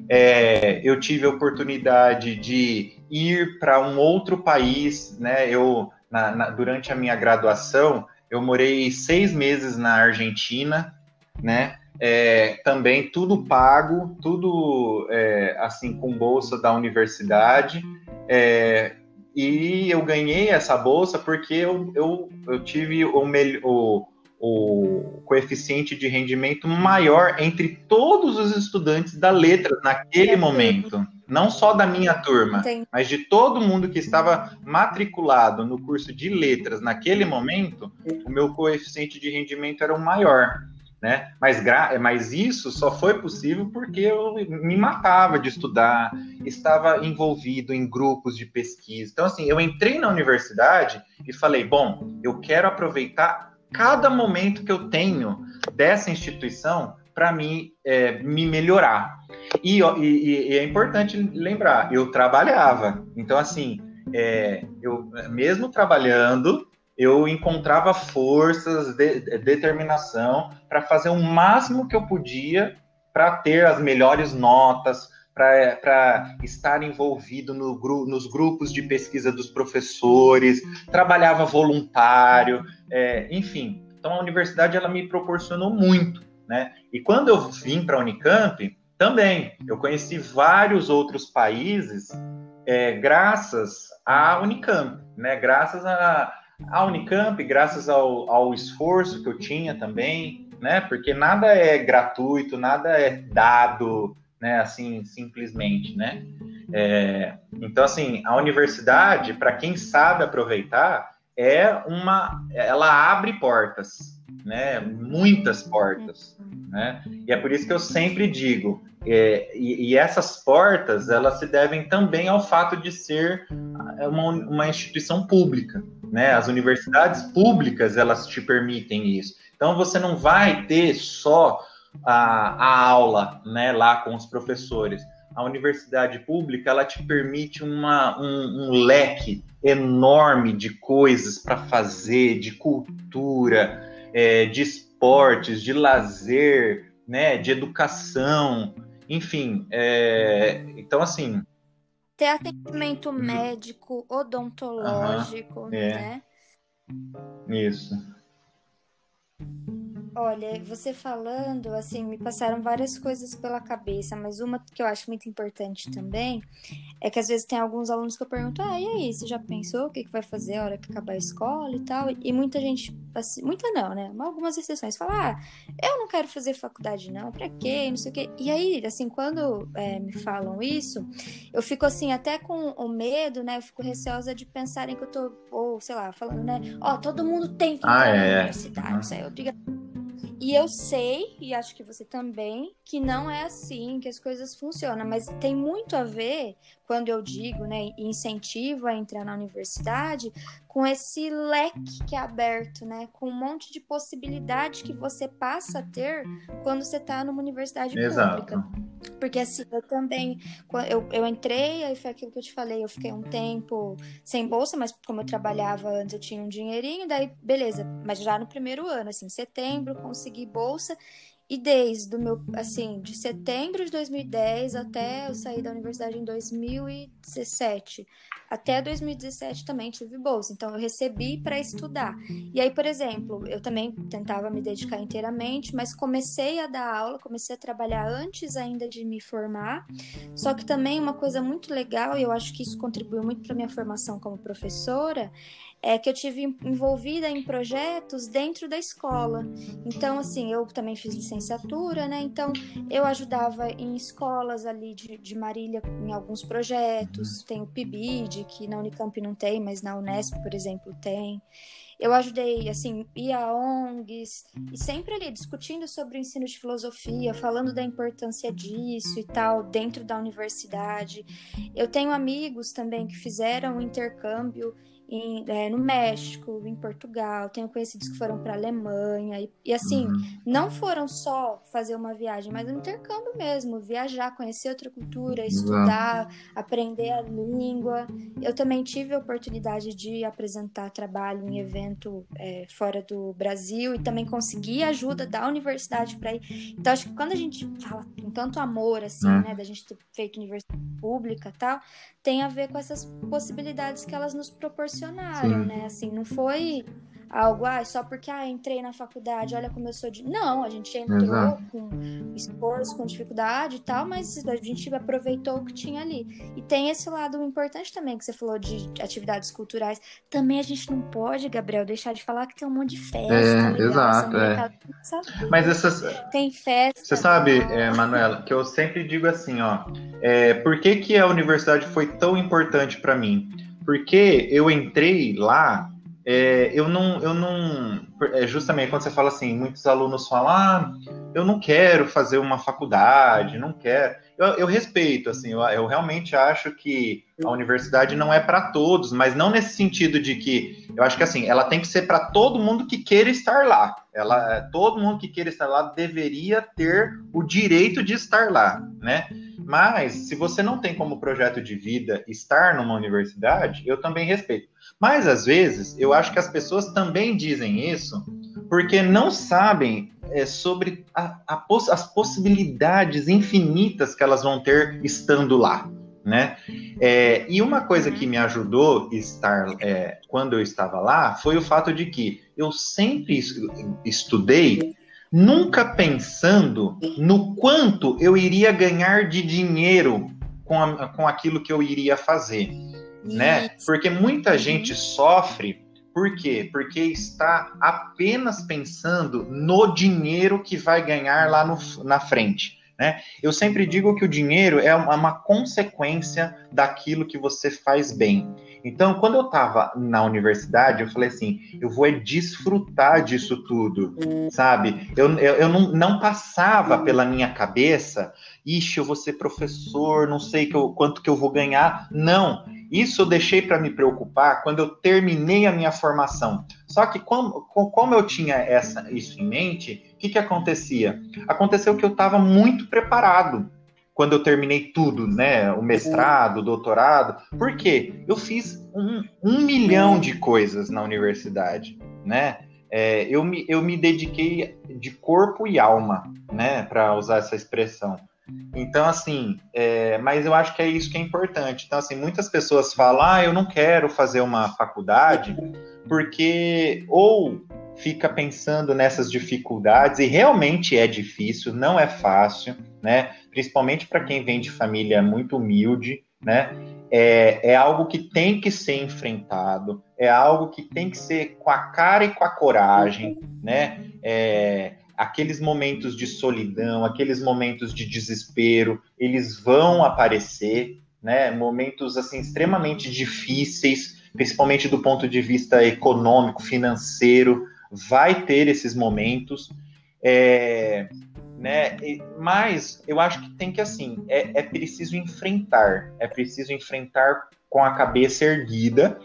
é, eu tive oportunidade de ir para um outro país, né? Eu na, na, durante a minha graduação eu morei seis meses na Argentina, né? é, também tudo pago, tudo é, assim com bolsa da universidade. É, e eu ganhei essa bolsa porque eu, eu, eu tive o, o, o coeficiente de rendimento maior entre todos os estudantes da letras naquele momento. Não só da minha turma, Entendi. mas de todo mundo que estava matriculado no curso de letras naquele momento, o meu coeficiente de rendimento era o maior né? Mas, mas isso só foi possível porque eu me matava de estudar, estava envolvido em grupos de pesquisa. Então, assim, eu entrei na universidade e falei: bom, eu quero aproveitar cada momento que eu tenho dessa instituição para mim é, me melhorar. E, e, e, é importante lembrar, eu trabalhava. Então, assim, é, eu mesmo trabalhando, eu encontrava forças, de, determinação para fazer o máximo que eu podia para ter as melhores notas, para estar envolvido no, nos grupos de pesquisa dos professores, trabalhava voluntário, é, enfim. Então a universidade ela me proporcionou muito, né? E quando eu vim para a Unicamp, também eu conheci vários outros países é, graças à Unicamp, né? Graças a a Unicamp, graças ao, ao esforço que eu tinha também, né? Porque nada é gratuito, nada é dado, né? Assim, simplesmente, né? É, então, assim, a universidade, para quem sabe aproveitar, é uma, ela abre portas, né? Muitas portas, né? E é por isso que eu sempre digo, é, e, e, essas portas, elas se devem também ao fato de ser uma, uma instituição pública, né? As universidades públicas elas te permitem isso. Então você não vai ter só a, a aula, né, lá com os professores. A universidade pública ela te permite uma, um, um leque enorme de coisas para fazer, de cultura, é, de esportes, de lazer, né, de educação, enfim. É, então assim ter atendimento uhum. médico, odontológico, é. né? Isso. Olha, você falando, assim, me passaram várias coisas pela cabeça, mas uma que eu acho muito importante também é que às vezes tem alguns alunos que eu pergunto, ah, e aí, você já pensou o que, que vai fazer a hora que acabar a escola e tal? E muita gente, assim, muita não, né? Algumas exceções, fala, ah, eu não quero fazer faculdade não, pra quê? Não sei o quê. E aí, assim, quando é, me falam isso, eu fico assim, até com o medo, né? Eu fico receosa de pensarem que eu tô, ou sei lá, falando, né? Ó, oh, todo mundo tem que ir ah, é. universidade, uhum. isso aí é obrigatório e eu sei, e acho que você também, que não é assim que as coisas funcionam, mas tem muito a ver, quando eu digo, né, incentivo a entrar na universidade, com esse leque que é aberto, né, com um monte de possibilidade que você passa a ter quando você está numa universidade Exato. pública. Porque assim, eu também, eu, eu entrei, aí foi aquilo que eu te falei, eu fiquei um tempo sem bolsa, mas como eu trabalhava antes, eu tinha um dinheirinho, daí beleza, mas já no primeiro ano, assim, setembro, consegui bolsa, e desde o meu, assim, de setembro de 2010 até eu sair da universidade em 2017, até 2017 também tive bolsa, então eu recebi para estudar. E aí, por exemplo, eu também tentava me dedicar inteiramente, mas comecei a dar aula, comecei a trabalhar antes ainda de me formar. Só que também uma coisa muito legal, e eu acho que isso contribuiu muito para minha formação como professora, é que eu tive envolvida em projetos dentro da escola. Então, assim, eu também fiz licenciatura, né? Então, eu ajudava em escolas ali de, de Marília em alguns projetos. Tem o PIBID, que na Unicamp não tem, mas na Unesp, por exemplo, tem. Eu ajudei, assim, ia a ONGs, e sempre ali discutindo sobre o ensino de filosofia, falando da importância disso e tal, dentro da universidade. Eu tenho amigos também que fizeram um intercâmbio em, é, no México, em Portugal, tenho conhecidos que foram para Alemanha e, e, assim, uhum. não foram só fazer uma viagem, mas um intercâmbio mesmo, viajar, conhecer outra cultura, estudar, uhum. aprender a língua. Eu também tive a oportunidade de apresentar trabalho em evento é, fora do Brasil e também consegui ajuda da universidade para ir. Então acho que quando a gente fala com tanto amor assim, uhum. né, da gente ter feito universidade pública, tal, tem a ver com essas possibilidades que elas nos proporcionam proporcionaram, Sim. né? Assim, não foi algo, ah, só porque ah, entrei na faculdade, olha como eu sou de. Não, a gente entrou Exato. com esforço, com dificuldade e tal, mas a gente aproveitou o que tinha ali. E tem esse lado importante também que você falou de atividades culturais. Também a gente não pode, Gabriel, deixar de falar que tem um monte de festa. É, exato, é. Mas essas. Tem festa. Você sabe, é, Manuela, que eu sempre digo assim, ó. É, por que, que a universidade foi tão importante para mim? Porque eu entrei lá é, eu não, eu não, é justamente quando você fala assim, muitos alunos falam, ah, eu não quero fazer uma faculdade, não quero. Eu, eu respeito, assim, eu, eu, realmente acho que a universidade não é para todos, mas não nesse sentido de que, eu acho que assim, ela tem que ser para todo mundo que queira estar lá. Ela, todo mundo que queira estar lá deveria ter o direito de estar lá, né? Mas se você não tem como projeto de vida estar numa universidade, eu também respeito. Mas às vezes eu acho que as pessoas também dizem isso porque não sabem é, sobre a, a poss as possibilidades infinitas que elas vão ter estando lá. Né? É, e uma coisa que me ajudou estar é, quando eu estava lá foi o fato de que eu sempre estudei nunca pensando no quanto eu iria ganhar de dinheiro com, a, com aquilo que eu iria fazer né? Porque muita gente sofre por quê? Porque está apenas pensando no dinheiro que vai ganhar lá no, na frente. Né? Eu sempre digo que o dinheiro é uma consequência daquilo que você faz bem. Então, quando eu estava na universidade, eu falei assim: eu vou desfrutar disso tudo, sabe? Eu, eu, eu não, não passava pela minha cabeça, ixi, eu vou ser professor, não sei que eu, quanto que eu vou ganhar. Não, isso eu deixei para me preocupar quando eu terminei a minha formação. Só que como, como eu tinha essa, isso em mente, o que, que acontecia? Aconteceu que eu estava muito preparado quando eu terminei tudo, né? O mestrado, o doutorado. Por quê? Eu fiz um, um milhão de coisas na universidade, né? É, eu, me, eu me dediquei de corpo e alma, né? Para usar essa expressão. Então, assim, é, mas eu acho que é isso que é importante. Então, assim, muitas pessoas falam, ah, eu não quero fazer uma faculdade, porque ou fica pensando nessas dificuldades, e realmente é difícil, não é fácil, né? Principalmente para quem vem de família muito humilde, né? É, é algo que tem que ser enfrentado, é algo que tem que ser com a cara e com a coragem, né? É, aqueles momentos de solidão, aqueles momentos de desespero, eles vão aparecer, né? Momentos assim extremamente difíceis, principalmente do ponto de vista econômico, financeiro, vai ter esses momentos, é, né? Mas eu acho que tem que assim, é, é preciso enfrentar, é preciso enfrentar com a cabeça erguida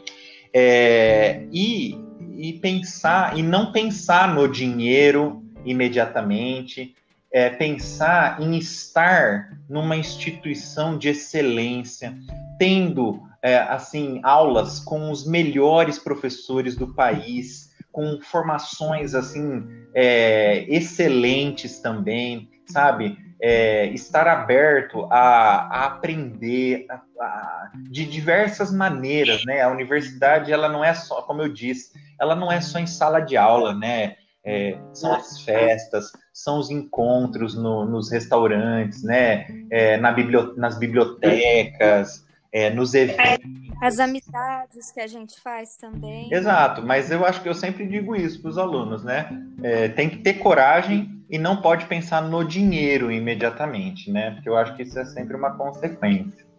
é, e, e pensar e não pensar no dinheiro imediatamente, é, pensar em estar numa instituição de excelência, tendo é, assim aulas com os melhores professores do país, com formações assim é, excelentes também, sabe? É, estar aberto a, a aprender a, a, de diversas maneiras, né? A universidade ela não é só, como eu disse, ela não é só em sala de aula, né? É, são as festas, são os encontros no, nos restaurantes, né? É, na biblio, nas bibliotecas, é, nos eventos. As amizades que a gente faz também. Exato, mas eu acho que eu sempre digo isso para os alunos, né? É, tem que ter coragem e não pode pensar no dinheiro imediatamente, né? Porque eu acho que isso é sempre uma consequência.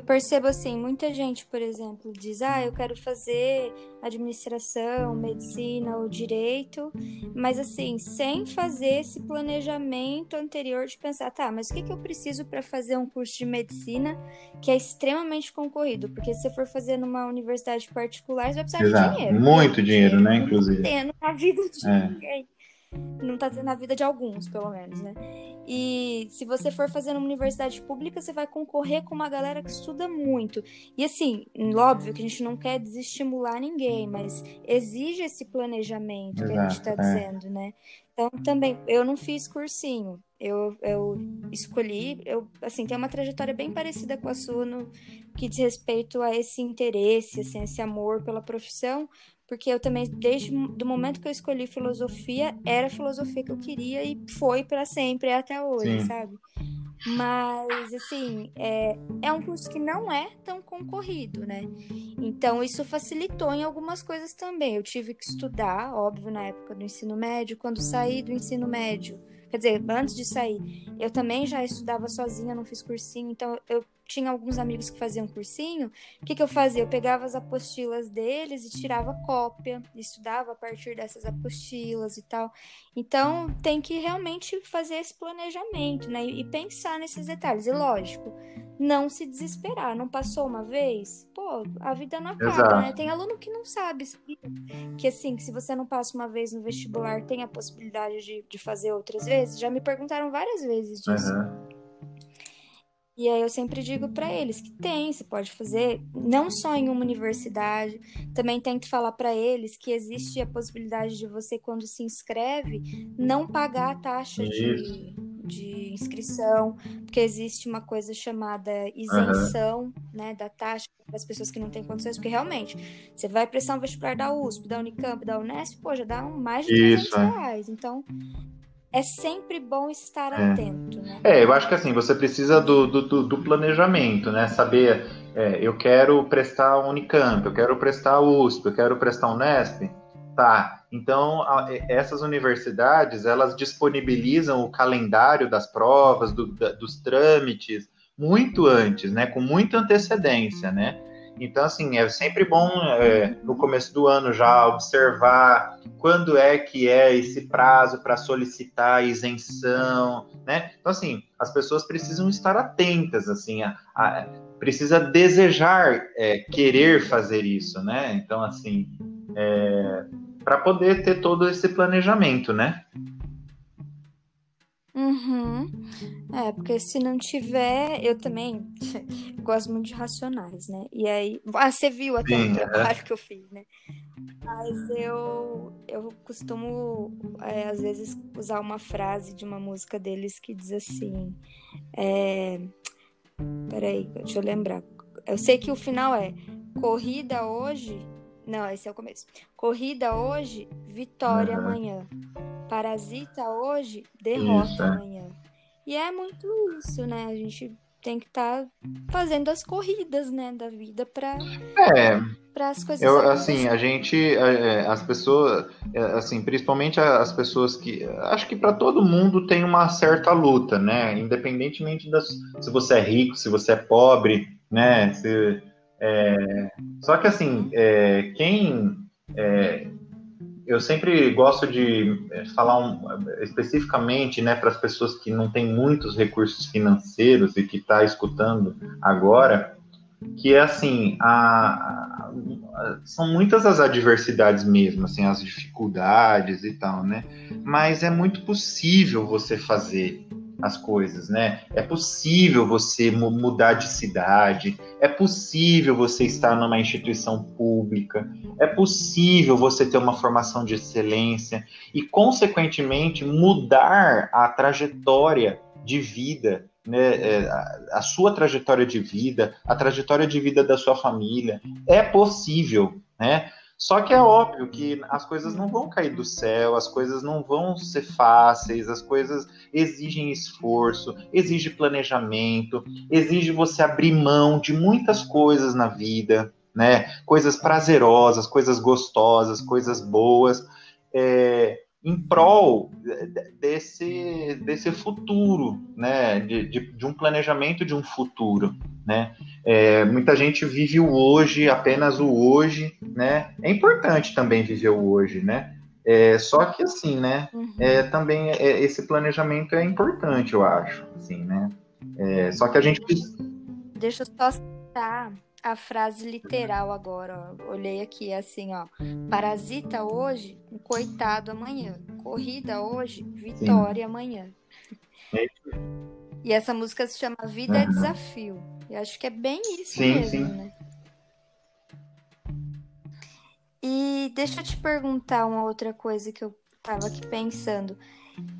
Eu percebo assim, muita gente, por exemplo, diz: "Ah, eu quero fazer administração, medicina ou direito", mas assim, sem fazer esse planejamento anterior de pensar, tá, mas o que, que eu preciso para fazer um curso de medicina que é extremamente concorrido? Porque se você for fazer numa universidade particular, você vai precisar Exato. de dinheiro. Muito dinheiro, né, inclusive. Tendo na vida de é. ninguém não tá tendo na vida de alguns, pelo menos, né? E se você for fazer numa universidade pública, você vai concorrer com uma galera que estuda muito. E assim, óbvio que a gente não quer desestimular ninguém, mas exige esse planejamento Exato, que a gente tá é. dizendo, né? Então, também, eu não fiz cursinho. Eu, eu escolhi, eu assim, tem uma trajetória bem parecida com a sua no que diz respeito a esse interesse, assim, esse amor pela profissão, porque eu também, desde o momento que eu escolhi filosofia, era a filosofia que eu queria e foi para sempre até hoje, Sim. sabe? Mas, assim, é, é um curso que não é tão concorrido, né? Então, isso facilitou em algumas coisas também. Eu tive que estudar, óbvio, na época do ensino médio. Quando saí do ensino médio, quer dizer, antes de sair, eu também já estudava sozinha, não fiz cursinho, então eu tinha alguns amigos que faziam cursinho, o que, que eu fazia? Eu pegava as apostilas deles e tirava cópia, estudava a partir dessas apostilas e tal. Então, tem que realmente fazer esse planejamento, né? E pensar nesses detalhes. E lógico, não se desesperar. Não passou uma vez? Pô, a vida não acaba, Exato. né? Tem aluno que não sabe que assim, que se você não passa uma vez no vestibular, tem a possibilidade de, de fazer outras vezes. Já me perguntaram várias vezes disso. Uhum. E aí eu sempre digo para eles que tem, você pode fazer não só em uma universidade, também tento falar para eles que existe a possibilidade de você quando se inscreve não pagar a taxa de, de inscrição, porque existe uma coisa chamada isenção, uhum. né, da taxa para as pessoas que não têm condições, porque realmente você vai prestar um vestibular da USP, da Unicamp, da Unesp, pô, já dá mais de 300 Isso, é. reais. Então, é sempre bom estar é. atento, né? É, eu acho que assim, você precisa do, do, do planejamento, né? Saber, é, eu quero prestar Unicamp, eu quero prestar USP, eu quero prestar Unesp. Tá, então a, essas universidades, elas disponibilizam o calendário das provas, do, da, dos trâmites, muito antes, né? Com muita antecedência, né? Então, assim, é sempre bom é, no começo do ano já observar quando é que é esse prazo para solicitar a isenção, né? Então, assim, as pessoas precisam estar atentas, assim, a, a precisa desejar é, querer fazer isso, né? Então, assim, é, para poder ter todo esse planejamento, né? Uhum. É, porque se não tiver, eu também gosto muito de racionais, né? E aí. Ah, você viu até Sim, o trabalho é. que eu fiz, né? Mas eu, eu costumo, é, às vezes, usar uma frase de uma música deles que diz assim. É... Peraí, deixa eu lembrar. Eu sei que o final é corrida hoje. Não, esse é o começo. Corrida hoje, vitória uhum. amanhã. Parasita hoje, derrota isso, é. amanhã. E é muito isso, né? A gente tem que estar tá fazendo as corridas, né, da vida para é, para as coisas. Eu, assim, a gente, é, as pessoas, é, assim, principalmente as pessoas que, acho que para todo mundo tem uma certa luta, né, independentemente das, se você é rico, se você é pobre, né, se, é, só que assim, é, quem é, eu sempre gosto de eh, falar um, especificamente né, para as pessoas que não têm muitos recursos financeiros e que estão tá escutando agora, que é assim, a, a, são muitas as adversidades mesmo, assim, as dificuldades e tal, né? Mas é muito possível você fazer as coisas, né? É possível você mudar de cidade, é possível você estar numa instituição pública, é possível você ter uma formação de excelência e, consequentemente, mudar a trajetória de vida, né? É, a sua trajetória de vida, a trajetória de vida da sua família. É possível, né? Só que é óbvio que as coisas não vão cair do céu, as coisas não vão ser fáceis, as coisas exigem esforço, exige planejamento, exige você abrir mão de muitas coisas na vida, né? Coisas prazerosas, coisas gostosas, coisas boas, é, em prol desse, desse futuro, né? De, de, de um planejamento de um futuro, né? É, muita gente vive o hoje, apenas o hoje, né? É importante também viver o hoje, né? É, só que assim, né? Uhum. É, também é, esse planejamento é importante, eu acho, assim, né? É, só que a gente deixa eu só citar a frase literal agora. Ó. Olhei aqui assim, ó. Parasita hoje, um coitado amanhã. Corrida hoje, vitória Sim. amanhã. É e essa música se chama Vida uhum. é Desafio. Eu acho que é bem isso sim, mesmo, sim. né? E deixa eu te perguntar uma outra coisa que eu tava aqui pensando.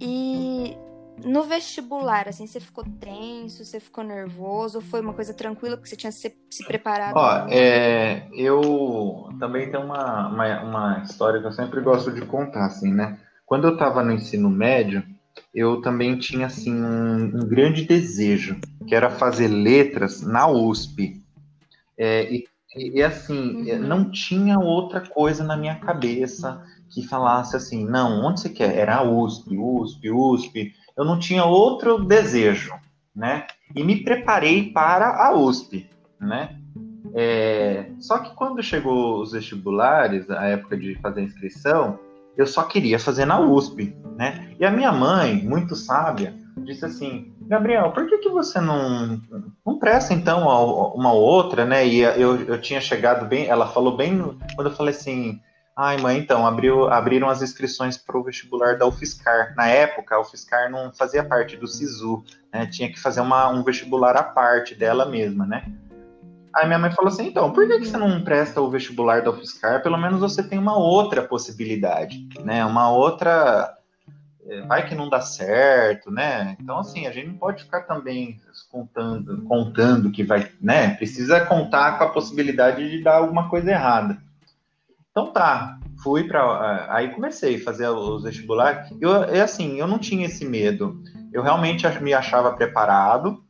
E no vestibular, assim, você ficou tenso, você ficou nervoso, ou foi uma coisa tranquila porque você tinha se, se preparado? Ó, é, eu também tenho uma, uma, uma, história que eu sempre gosto de contar, assim, né? Quando eu estava no ensino médio, eu também tinha, assim, um, um grande desejo, que era fazer letras na USP. É, e, e, assim, uhum. não tinha outra coisa na minha cabeça que falasse assim, não, onde você quer? Era a USP, USP, USP eu não tinha outro desejo, né? E me preparei para a USP, né? É, só que quando chegou os vestibulares, a época de fazer a inscrição, eu só queria fazer na USP, né? E a minha mãe, muito sábia, disse assim: Gabriel, por que, que você não, não presta então uma outra, né? E eu, eu tinha chegado bem, ela falou bem quando eu falei assim: Ai, mãe, então, abriu, abriram as inscrições para o vestibular da UFSCar. Na época, a UFSCar não fazia parte do SISU, né? Tinha que fazer uma, um vestibular à parte dela mesma, né? Aí minha mãe falou assim, então, por que, que você não presta o vestibular da UFSCar? Pelo menos você tem uma outra possibilidade, né? Uma outra... É, vai que não dá certo, né? Então, assim, a gente não pode ficar também contando, contando que vai, né? Precisa contar com a possibilidade de dar alguma coisa errada. Então tá, fui para aí comecei a fazer os vestibulares. Eu é assim, eu não tinha esse medo. Eu realmente me achava preparado,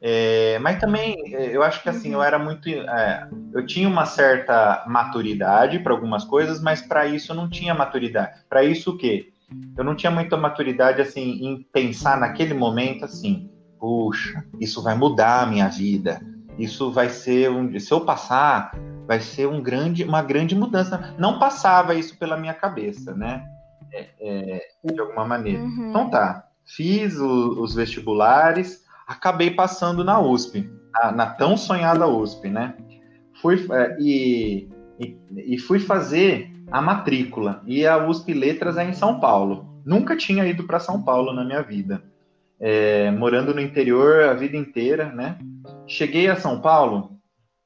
é, mas também é, eu acho que assim eu era muito, é, eu tinha uma certa maturidade para algumas coisas, mas para isso eu não tinha maturidade. Para isso o quê? Eu não tinha muita maturidade assim em pensar naquele momento assim, puxa, isso vai mudar a minha vida. Isso vai ser um, se eu passar, vai ser um grande, uma grande mudança. Não passava isso pela minha cabeça, né? É, é, de alguma maneira. Uhum. Então tá, fiz o, os vestibulares, acabei passando na USP, na, na tão sonhada USP, né? Fui é, e, e, e, fui fazer a matrícula. E a USP Letras é em São Paulo. Nunca tinha ido para São Paulo na minha vida. É, morando no interior a vida inteira, né? Cheguei a São Paulo,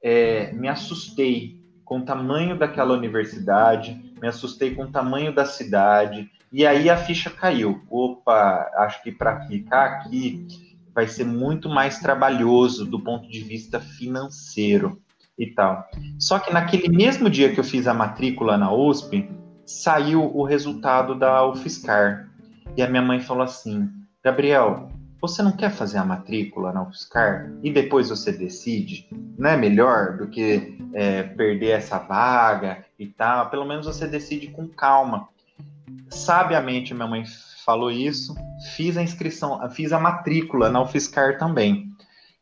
é, me assustei com o tamanho daquela universidade, me assustei com o tamanho da cidade, e aí a ficha caiu. Opa, acho que para ficar aqui vai ser muito mais trabalhoso do ponto de vista financeiro e tal. Só que naquele mesmo dia que eu fiz a matrícula na USP, saiu o resultado da UFSCar. E a minha mãe falou assim: Gabriel, você não quer fazer a matrícula na UFSCar e depois você decide? Não é melhor do que é, perder essa vaga e tal? Pelo menos você decide com calma. Sabiamente, minha mãe falou isso, fiz a inscrição, fiz a matrícula na UFSCar também.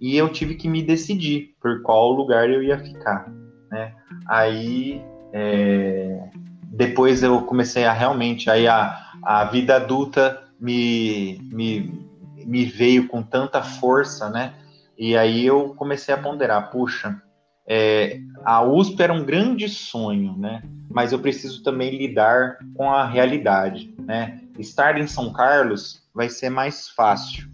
E eu tive que me decidir por qual lugar eu ia ficar. Né? Aí, é, depois eu comecei a realmente, aí a, a vida adulta me, me me veio com tanta força, né? E aí eu comecei a ponderar, puxa, é, a USP era um grande sonho, né? Mas eu preciso também lidar com a realidade, né? Estar em São Carlos vai ser mais fácil,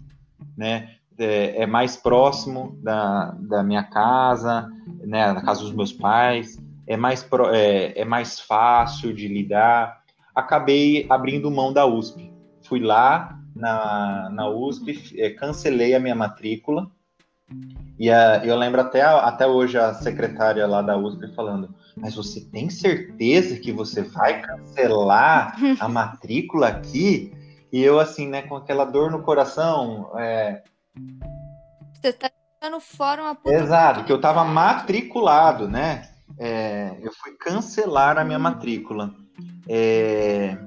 né? É, é mais próximo da, da minha casa, né? Da casa dos meus pais, é mais, pro, é, é mais fácil de lidar. Acabei abrindo mão da USP. Fui lá, na, na USP, é, cancelei a minha matrícula. E a, eu lembro até, até hoje a secretária lá da USP falando: Mas você tem certeza que você vai cancelar a matrícula aqui? E eu, assim, né, com aquela dor no coração. É... Você tá no fórum a Exato, que eu tava matriculado, né? É, eu fui cancelar a minha hum. matrícula. É,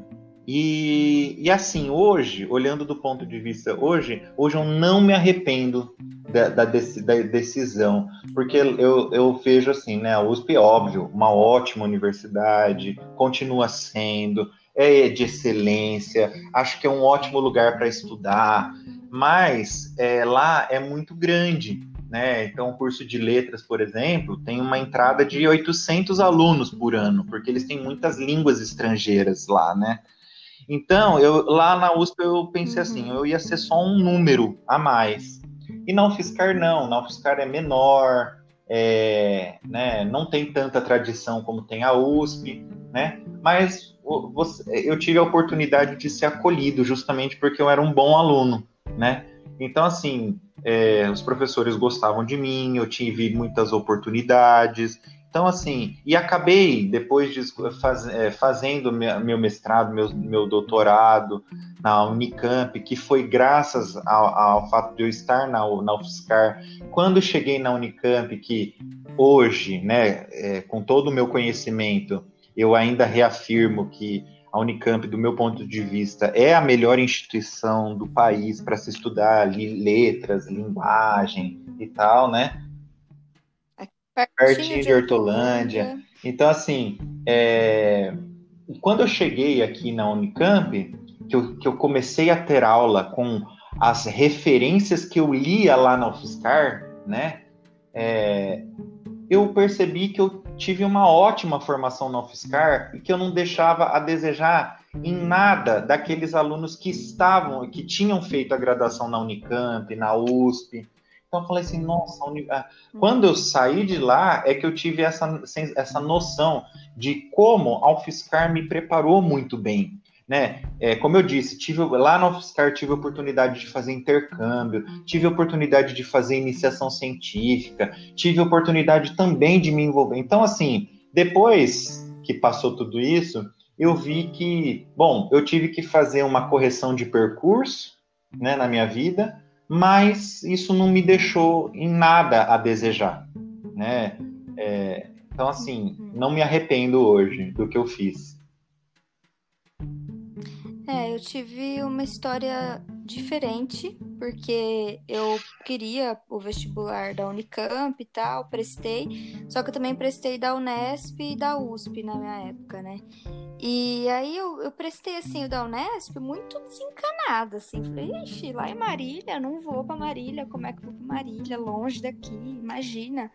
e, e assim, hoje, olhando do ponto de vista hoje, hoje eu não me arrependo da, da, da decisão, porque eu, eu vejo assim, né, a USP, óbvio, uma ótima universidade, continua sendo, é de excelência, acho que é um ótimo lugar para estudar, mas é, lá é muito grande, né? Então, o curso de letras, por exemplo, tem uma entrada de 800 alunos por ano, porque eles têm muitas línguas estrangeiras lá, né? Então, eu lá na USP eu pensei uhum. assim, eu ia ser só um número a mais. E na UFSCar não, na UFSCar é menor, é, né, não tem tanta tradição como tem a USP, né? Mas você, eu tive a oportunidade de ser acolhido justamente porque eu era um bom aluno, né? Então, assim, é, os professores gostavam de mim, eu tive muitas oportunidades. Então, assim, e acabei, depois de faz, é, fazendo meu mestrado, meu, meu doutorado na Unicamp, que foi graças ao, ao fato de eu estar na, na UFSCar. Quando cheguei na Unicamp, que hoje, né, é, com todo o meu conhecimento, eu ainda reafirmo que a Unicamp, do meu ponto de vista, é a melhor instituição do país para se estudar letras, linguagem e tal, né? Pertinho de Hortolândia. Então, assim, é... quando eu cheguei aqui na Unicamp, que eu, que eu comecei a ter aula com as referências que eu lia lá na UFSCar, né? É... Eu percebi que eu tive uma ótima formação na UFSCar e que eu não deixava a desejar em nada daqueles alunos que estavam, que tinham feito a graduação na Unicamp, na USP. Então eu falei assim, nossa, ah, quando eu saí de lá é que eu tive essa, essa noção de como a UFSCar me preparou muito bem né? É, como eu disse, tive lá no UFSCar tive a oportunidade de fazer intercâmbio, tive a oportunidade de fazer iniciação científica, tive a oportunidade também de me envolver. Então, assim, depois que passou tudo isso, eu vi que, bom, eu tive que fazer uma correção de percurso, né, na minha vida, mas isso não me deixou em nada a desejar, né? É, então, assim, não me arrependo hoje do que eu fiz. É, eu tive uma história diferente, porque eu queria o vestibular da Unicamp e tal, prestei, só que eu também prestei da Unesp e da USP na minha época, né? E aí eu, eu prestei, assim, o da Unesp muito desencanada, assim, falei, ixi, lá em Marília, não vou pra Marília, como é que eu vou pra Marília, longe daqui, imagina.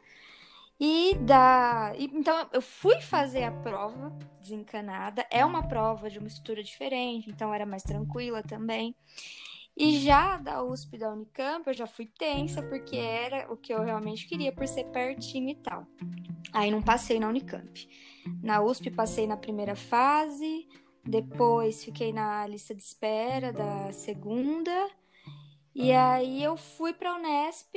E da. Então, eu fui fazer a prova desencanada. É uma prova de uma estrutura diferente, então era mais tranquila também. E já da USP da Unicamp, eu já fui tensa, porque era o que eu realmente queria, por ser pertinho e tal. Aí não passei na Unicamp. Na USP, passei na primeira fase, depois fiquei na lista de espera da segunda. E aí eu fui pra Unesp,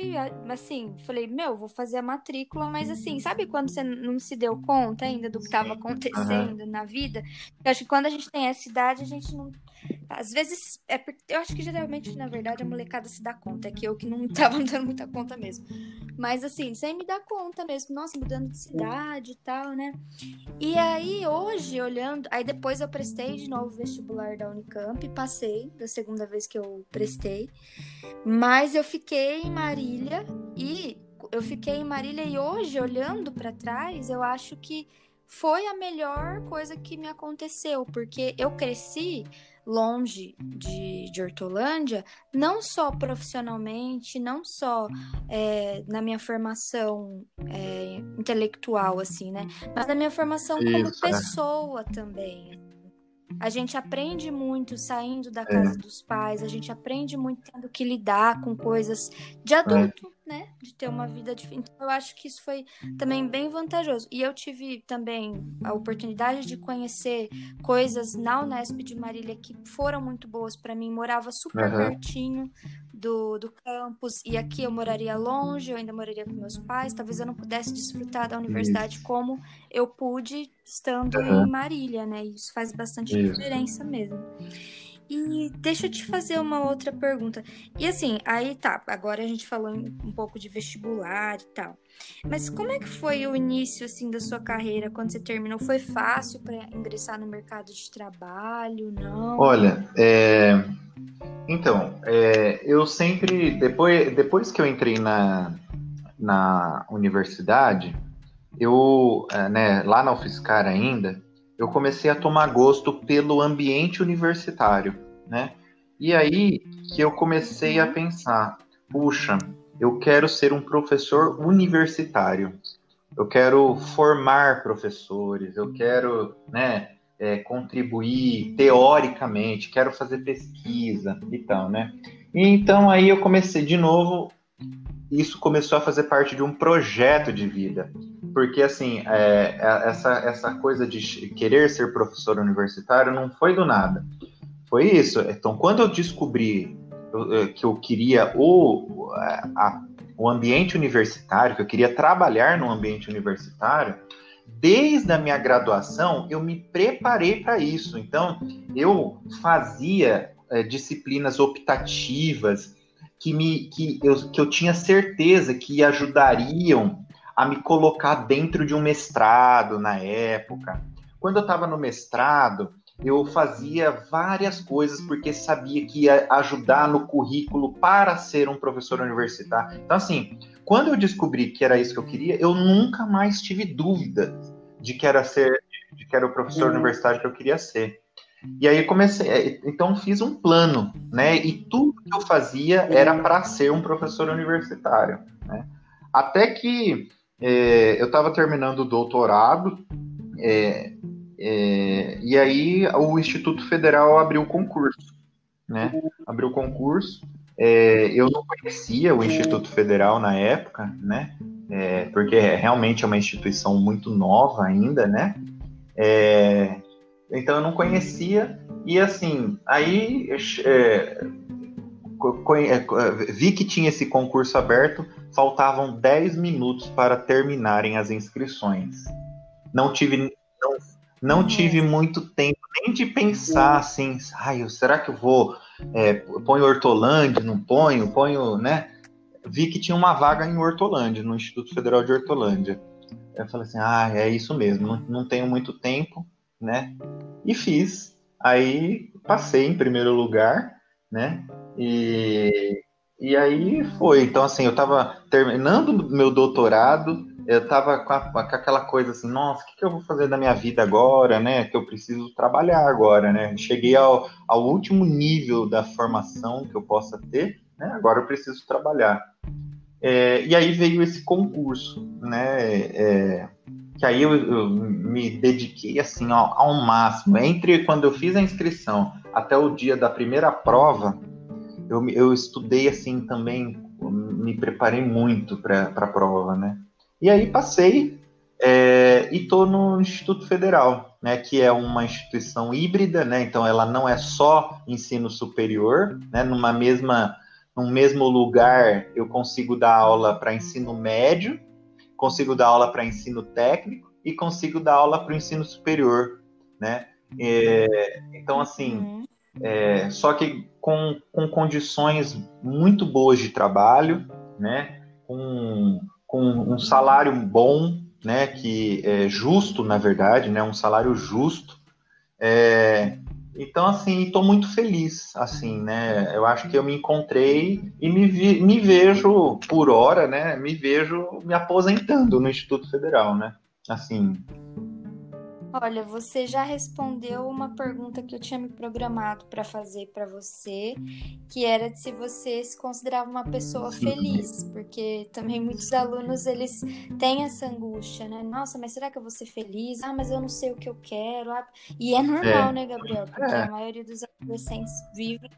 assim, falei, meu, vou fazer a matrícula, mas assim, sabe quando você não se deu conta ainda do que estava acontecendo uhum. na vida? Eu acho que quando a gente tem essa idade, a gente não às vezes, é porque, eu acho que geralmente, na verdade, a molecada se dá conta. É que eu que não tava dando muita conta mesmo. Mas assim, sem me dar conta mesmo. Nossa, mudando de cidade e tal, né? E aí, hoje, olhando. Aí depois eu prestei de novo o vestibular da Unicamp. Passei, da segunda vez que eu prestei. Mas eu fiquei em Marília. E eu fiquei em Marília. E hoje, olhando para trás, eu acho que foi a melhor coisa que me aconteceu. Porque eu cresci longe de, de Hortolândia, não só profissionalmente, não só é, na minha formação é, intelectual, assim, né? Mas na minha formação como é. pessoa é. também. A gente aprende muito saindo da casa é. dos pais, a gente aprende muito tendo que lidar com coisas de adulto. Né? De ter uma vida diferente. Então, eu acho que isso foi também bem vantajoso. E eu tive também a oportunidade de conhecer coisas na Unesp de Marília que foram muito boas para mim. Morava super uhum. pertinho do, do campus, e aqui eu moraria longe, eu ainda moraria com meus pais, talvez eu não pudesse desfrutar da universidade isso. como eu pude estando uhum. em Marília, né? Isso faz bastante isso. diferença mesmo. E deixa eu te fazer uma outra pergunta. E assim, aí tá, agora a gente falou um pouco de vestibular e tal. Mas como é que foi o início assim da sua carreira quando você terminou? Foi fácil para ingressar no mercado de trabalho? Não? Olha, é... então, é... eu sempre depois depois que eu entrei na na universidade, eu, é, né, lá na UFSCar ainda, eu comecei a tomar gosto pelo ambiente universitário, né? E aí que eu comecei a pensar, puxa, eu quero ser um professor universitário. Eu quero formar professores, eu quero, né, é, contribuir teoricamente, quero fazer pesquisa e tal, né? E então aí eu comecei de novo, isso começou a fazer parte de um projeto de vida, porque assim, é, é essa, essa coisa de querer ser professor universitário não foi do nada, foi isso. Então, quando eu descobri que eu queria o, a, o ambiente universitário, que eu queria trabalhar no ambiente universitário, desde a minha graduação eu me preparei para isso. Então, eu fazia é, disciplinas optativas que, me, que, eu, que eu tinha certeza que ajudariam a me colocar dentro de um mestrado na época. Quando eu estava no mestrado, eu fazia várias coisas porque sabia que ia ajudar no currículo para ser um professor universitário. Então, assim, quando eu descobri que era isso que eu queria, eu nunca mais tive dúvida de que era ser, de que era o professor uhum. universitário que eu queria ser. E aí comecei, é, então fiz um plano, né? E tudo que eu fazia era para ser um professor universitário, né? Até que é, eu estava terminando o doutorado, é, é, e aí o Instituto Federal abriu o concurso, né? Abriu o concurso. É, eu não conhecia o Instituto Federal na época, né? É, porque realmente é uma instituição muito nova ainda, né? É, então eu não conhecia e assim aí é, vi que tinha esse concurso aberto, faltavam 10 minutos para terminarem as inscrições. Não tive não, não tive muito tempo nem de pensar assim, ai, será que eu vou é, ponho Hortolândia, não ponho, ponho, né? Vi que tinha uma vaga em Hortolândia, no Instituto Federal de Hortolândia. Eu falei assim, ah, é isso mesmo, não, não tenho muito tempo, né? E fiz. Aí passei em primeiro lugar, né? E, e aí foi. Então, assim, eu estava terminando meu doutorado, eu tava com, com, aquela coisa assim, nossa, o que, que, eu vou fazer da minha vida agora, né? Que eu preciso trabalhar agora, né? Cheguei ao, ao último nível da formação que eu possa ter, né? Agora eu preciso trabalhar. É, e aí veio esse concurso, né? É, que aí eu, eu, me dediquei assim ao, ao máximo. Entre quando eu fiz a inscrição até o dia da primeira prova, eu, eu estudei assim também, me preparei muito para a prova, né? E aí passei é, e estou no Instituto Federal, né, que é uma instituição híbrida, né, então ela não é só ensino superior, né, numa mesma, num mesmo lugar eu consigo dar aula para ensino médio, consigo dar aula para ensino técnico e consigo dar aula para o ensino superior, né? É, então assim, uhum. é, só que com, com condições muito boas de trabalho, né? Com com um salário bom, né, que é justo, na verdade, né, um salário justo. É, então, assim, estou muito feliz, assim, né, eu acho que eu me encontrei e me, vi, me vejo, por hora, né, me vejo me aposentando no Instituto Federal, né, assim, Olha, você já respondeu uma pergunta que eu tinha me programado para fazer para você, que era se você se considerava uma pessoa feliz, porque também muitos alunos eles têm essa angústia, né? Nossa, mas será que eu vou ser feliz? Ah, mas eu não sei o que eu quero. Ah, e é normal, é. né, Gabriel? Porque é. a maioria dos adolescentes vive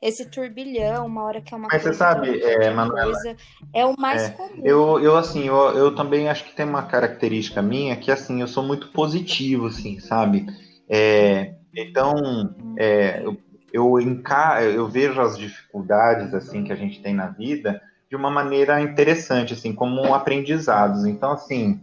esse turbilhão, uma hora que é uma mas coisa, você sabe, é, Manuela, coisa, é o mais é. comum. Eu, eu assim, eu, eu também acho que tem uma característica minha que assim, eu sou muito positivo positivo, assim, sabe? É, então, é, eu, eu, encar eu vejo as dificuldades, assim, que a gente tem na vida de uma maneira interessante, assim, como aprendizados. Então, assim,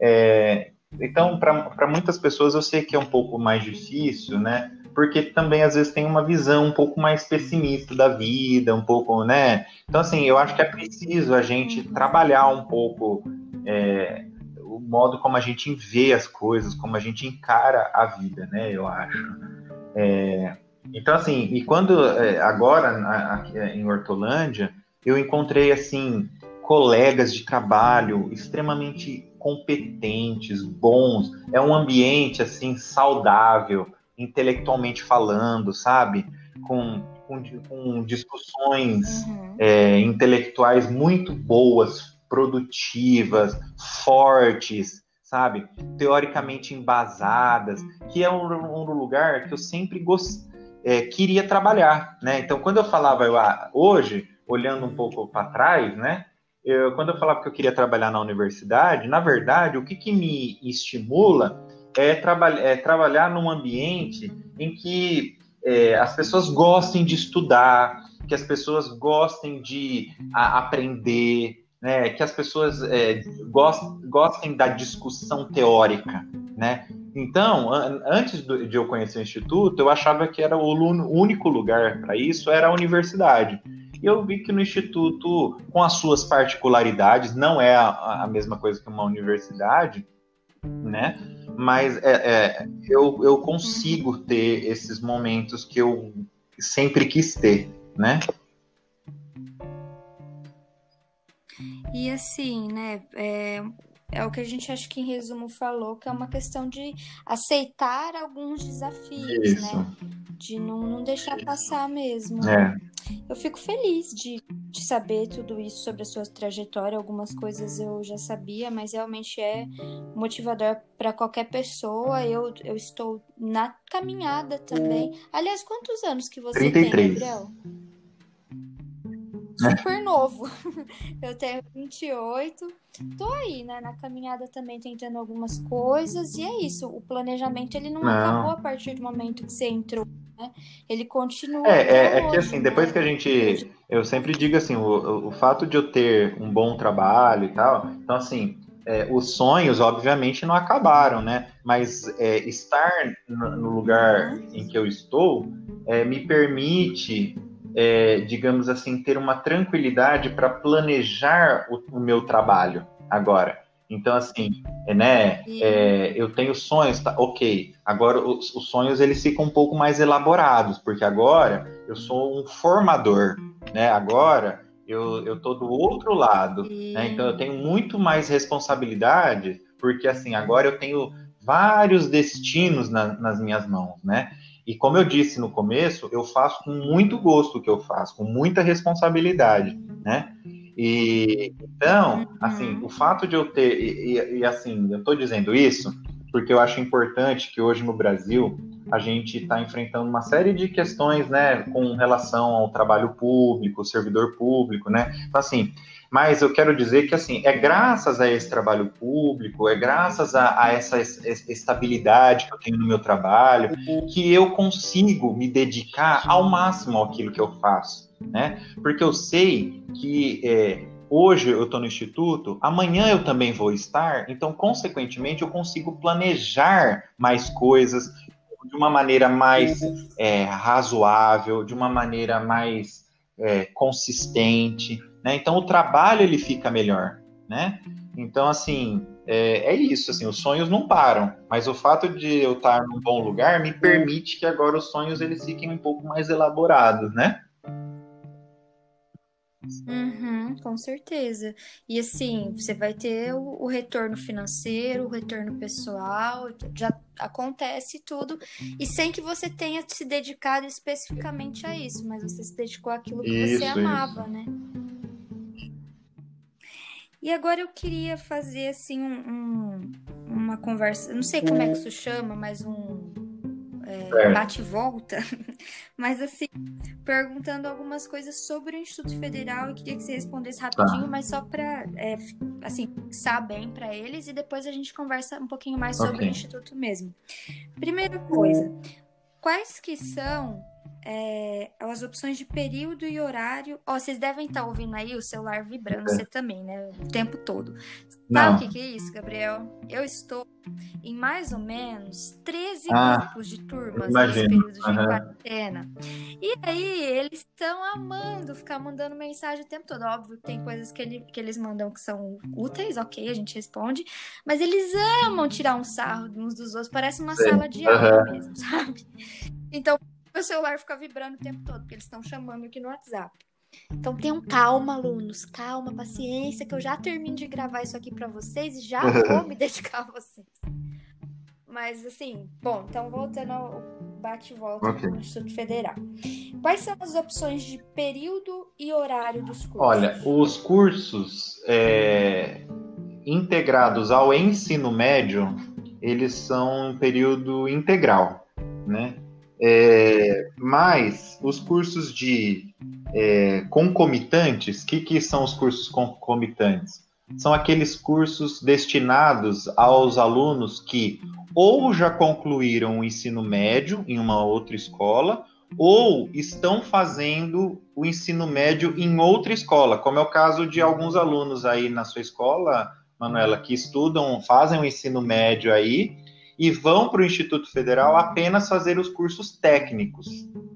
é, então, para muitas pessoas eu sei que é um pouco mais difícil, né? Porque também às vezes tem uma visão um pouco mais pessimista da vida, um pouco, né? Então, assim, eu acho que é preciso a gente trabalhar um pouco é, modo como a gente vê as coisas, como a gente encara a vida, né? Eu acho. É, então, assim, e quando é, agora aqui em Hortolândia, eu encontrei assim colegas de trabalho extremamente competentes, bons. É um ambiente assim saudável, intelectualmente falando, sabe? Com, com, com discussões uhum. é, intelectuais muito boas, produtivas, fortes, sabe? Teoricamente embasadas, que é um, um lugar que eu sempre gost, é, queria trabalhar, né? Então, quando eu falava, eu, ah, hoje, olhando um pouco para trás, né? Eu, quando eu falava que eu queria trabalhar na universidade, na verdade, o que, que me estimula é, traba é trabalhar num ambiente em que é, as pessoas gostem de estudar, que as pessoas gostem de aprender, né? Que as pessoas é, gostem, da discussão teórica, né? Então, an antes do, de eu conhecer o instituto, eu achava que era o único lugar para isso era a universidade. E eu vi que no instituto, com as suas particularidades, não é a, a mesma coisa que uma universidade, né? Mas é, é, eu, eu consigo ter esses momentos que eu sempre quis ter, né? E assim, né? É, é o que a gente acho que em resumo falou, que é uma questão de aceitar alguns desafios, Isso. né? De não, não deixar passar mesmo. É. Eu fico feliz de, de saber tudo isso sobre a sua trajetória. Algumas coisas eu já sabia, mas realmente é motivador para qualquer pessoa. Eu, eu estou na caminhada também. Aliás, quantos anos que você 33. tem, Gabriel? Super novo. Eu tenho 28. Tô aí, né, na caminhada também tentando algumas coisas e é isso. O planejamento ele não, não. acabou a partir do momento que você entrou, né? Ele continua. É, é, é que assim, né? depois que a gente, eu sempre digo assim, o, o fato de eu ter um bom trabalho e tal, então assim, é, os sonhos, obviamente, não acabaram, né? Mas é, estar no, no lugar uhum. em que eu estou é, me permite é, digamos assim, ter uma tranquilidade para planejar o, o, meu trabalho agora. Então, assim, é, né, é, eu tenho sonhos, tá, ok. Agora, os, os, sonhos, eles ficam um pouco mais elaborados, porque agora eu sou um formador, né? Agora eu, eu tô do outro lado, né? Então, eu tenho muito mais responsabilidade, porque, assim, agora eu tenho vários destinos na, nas minhas mãos, né? E como eu disse no começo, eu faço com muito gosto o que eu faço, com muita responsabilidade, né? E então, assim, uhum. o fato de eu ter e, e assim, eu estou dizendo isso porque eu acho importante que hoje no Brasil a gente está enfrentando uma série de questões, né, com relação ao trabalho público, servidor público, né? Então, assim, mas eu quero dizer que, assim, é graças a esse trabalho público, é graças a, a essa estabilidade que eu tenho no meu trabalho, que eu consigo me dedicar ao máximo àquilo que eu faço, né? Porque eu sei que é, hoje eu estou no instituto, amanhã eu também vou estar, então, consequentemente, eu consigo planejar mais coisas de uma maneira mais é, razoável, de uma maneira mais é, consistente, né? Então o trabalho ele fica melhor, né? Então assim é, é, isso, assim, os sonhos não param, mas o fato de eu estar num bom lugar me permite que agora os sonhos eles fiquem um pouco mais elaborados, né? Uhum, com certeza. E assim, você vai ter o, o, retorno financeiro, o retorno pessoal, já acontece tudo, e sem que você tenha se dedicado especificamente a isso, mas você se dedicou àquilo que isso, você amava, isso. né? E agora eu queria fazer assim um, um, uma conversa, não sei como é que isso chama, mas um é, bate-volta, mas assim, perguntando algumas coisas sobre o Instituto Federal e queria que você respondesse rapidinho, tá. mas só para é, assim, fixar bem para eles e depois a gente conversa um pouquinho mais sobre okay. o Instituto mesmo. Primeira coisa, quais que são é, as opções de período e horário. Ó, vocês devem estar tá ouvindo aí o celular vibrando, é. você também, né? O tempo todo. Sabe o que, que, é isso, Gabriel? Eu estou em mais ou menos 13 ah, grupos de turmas nesse período de uhum. quarentena. E aí, eles estão amando ficar mandando mensagem o tempo todo. Óbvio que tem coisas que, ele, que eles mandam que são úteis, ok, a gente responde. Mas eles amam tirar um sarro uns dos outros. Parece uma Sim. sala de aula uhum. mesmo, sabe? Então, meu celular fica vibrando o tempo todo, porque eles estão chamando aqui no WhatsApp. Então tenham calma, alunos, calma, paciência, que eu já termino de gravar isso aqui para vocês e já vou me dedicar a vocês. Mas assim, bom, então voltando ao bate-volta okay. do Instituto Federal. Quais são as opções de período e horário dos cursos? Olha, os cursos é, integrados ao ensino médio, eles são um período integral, né? É, mas os cursos de é, concomitantes, o que, que são os cursos concomitantes? São aqueles cursos destinados aos alunos que ou já concluíram o ensino médio em uma outra escola, ou estão fazendo o ensino médio em outra escola, como é o caso de alguns alunos aí na sua escola, Manuela, que estudam, fazem o ensino médio aí e vão para o Instituto Federal apenas fazer os cursos técnicos,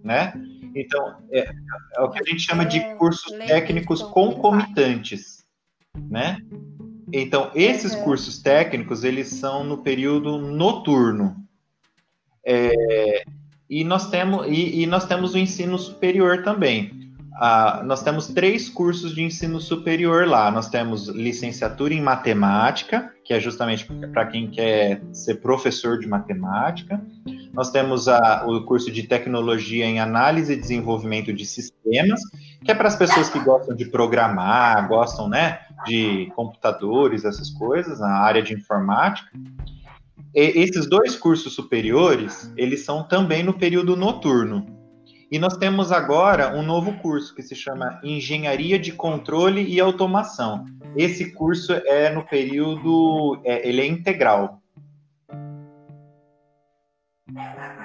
né? Então, é, é o que a gente chama de é, cursos técnicos concomitantes, né? Então, esses cursos técnicos, eles são no período noturno. É, e, nós temos, e, e, nós temos o ensino superior também. Ah, nós temos três cursos de ensino superior lá. Nós temos licenciatura em matemática, que é justamente para quem quer ser professor de matemática. Nós temos a, o curso de tecnologia em análise e desenvolvimento de sistemas, que é para as pessoas que gostam de programar, gostam né, de computadores, essas coisas, na área de informática. E esses dois cursos superiores, eles são também no período noturno. E nós temos agora um novo curso que se chama Engenharia de Controle e Automação. Esse curso é no período, é, ele é integral.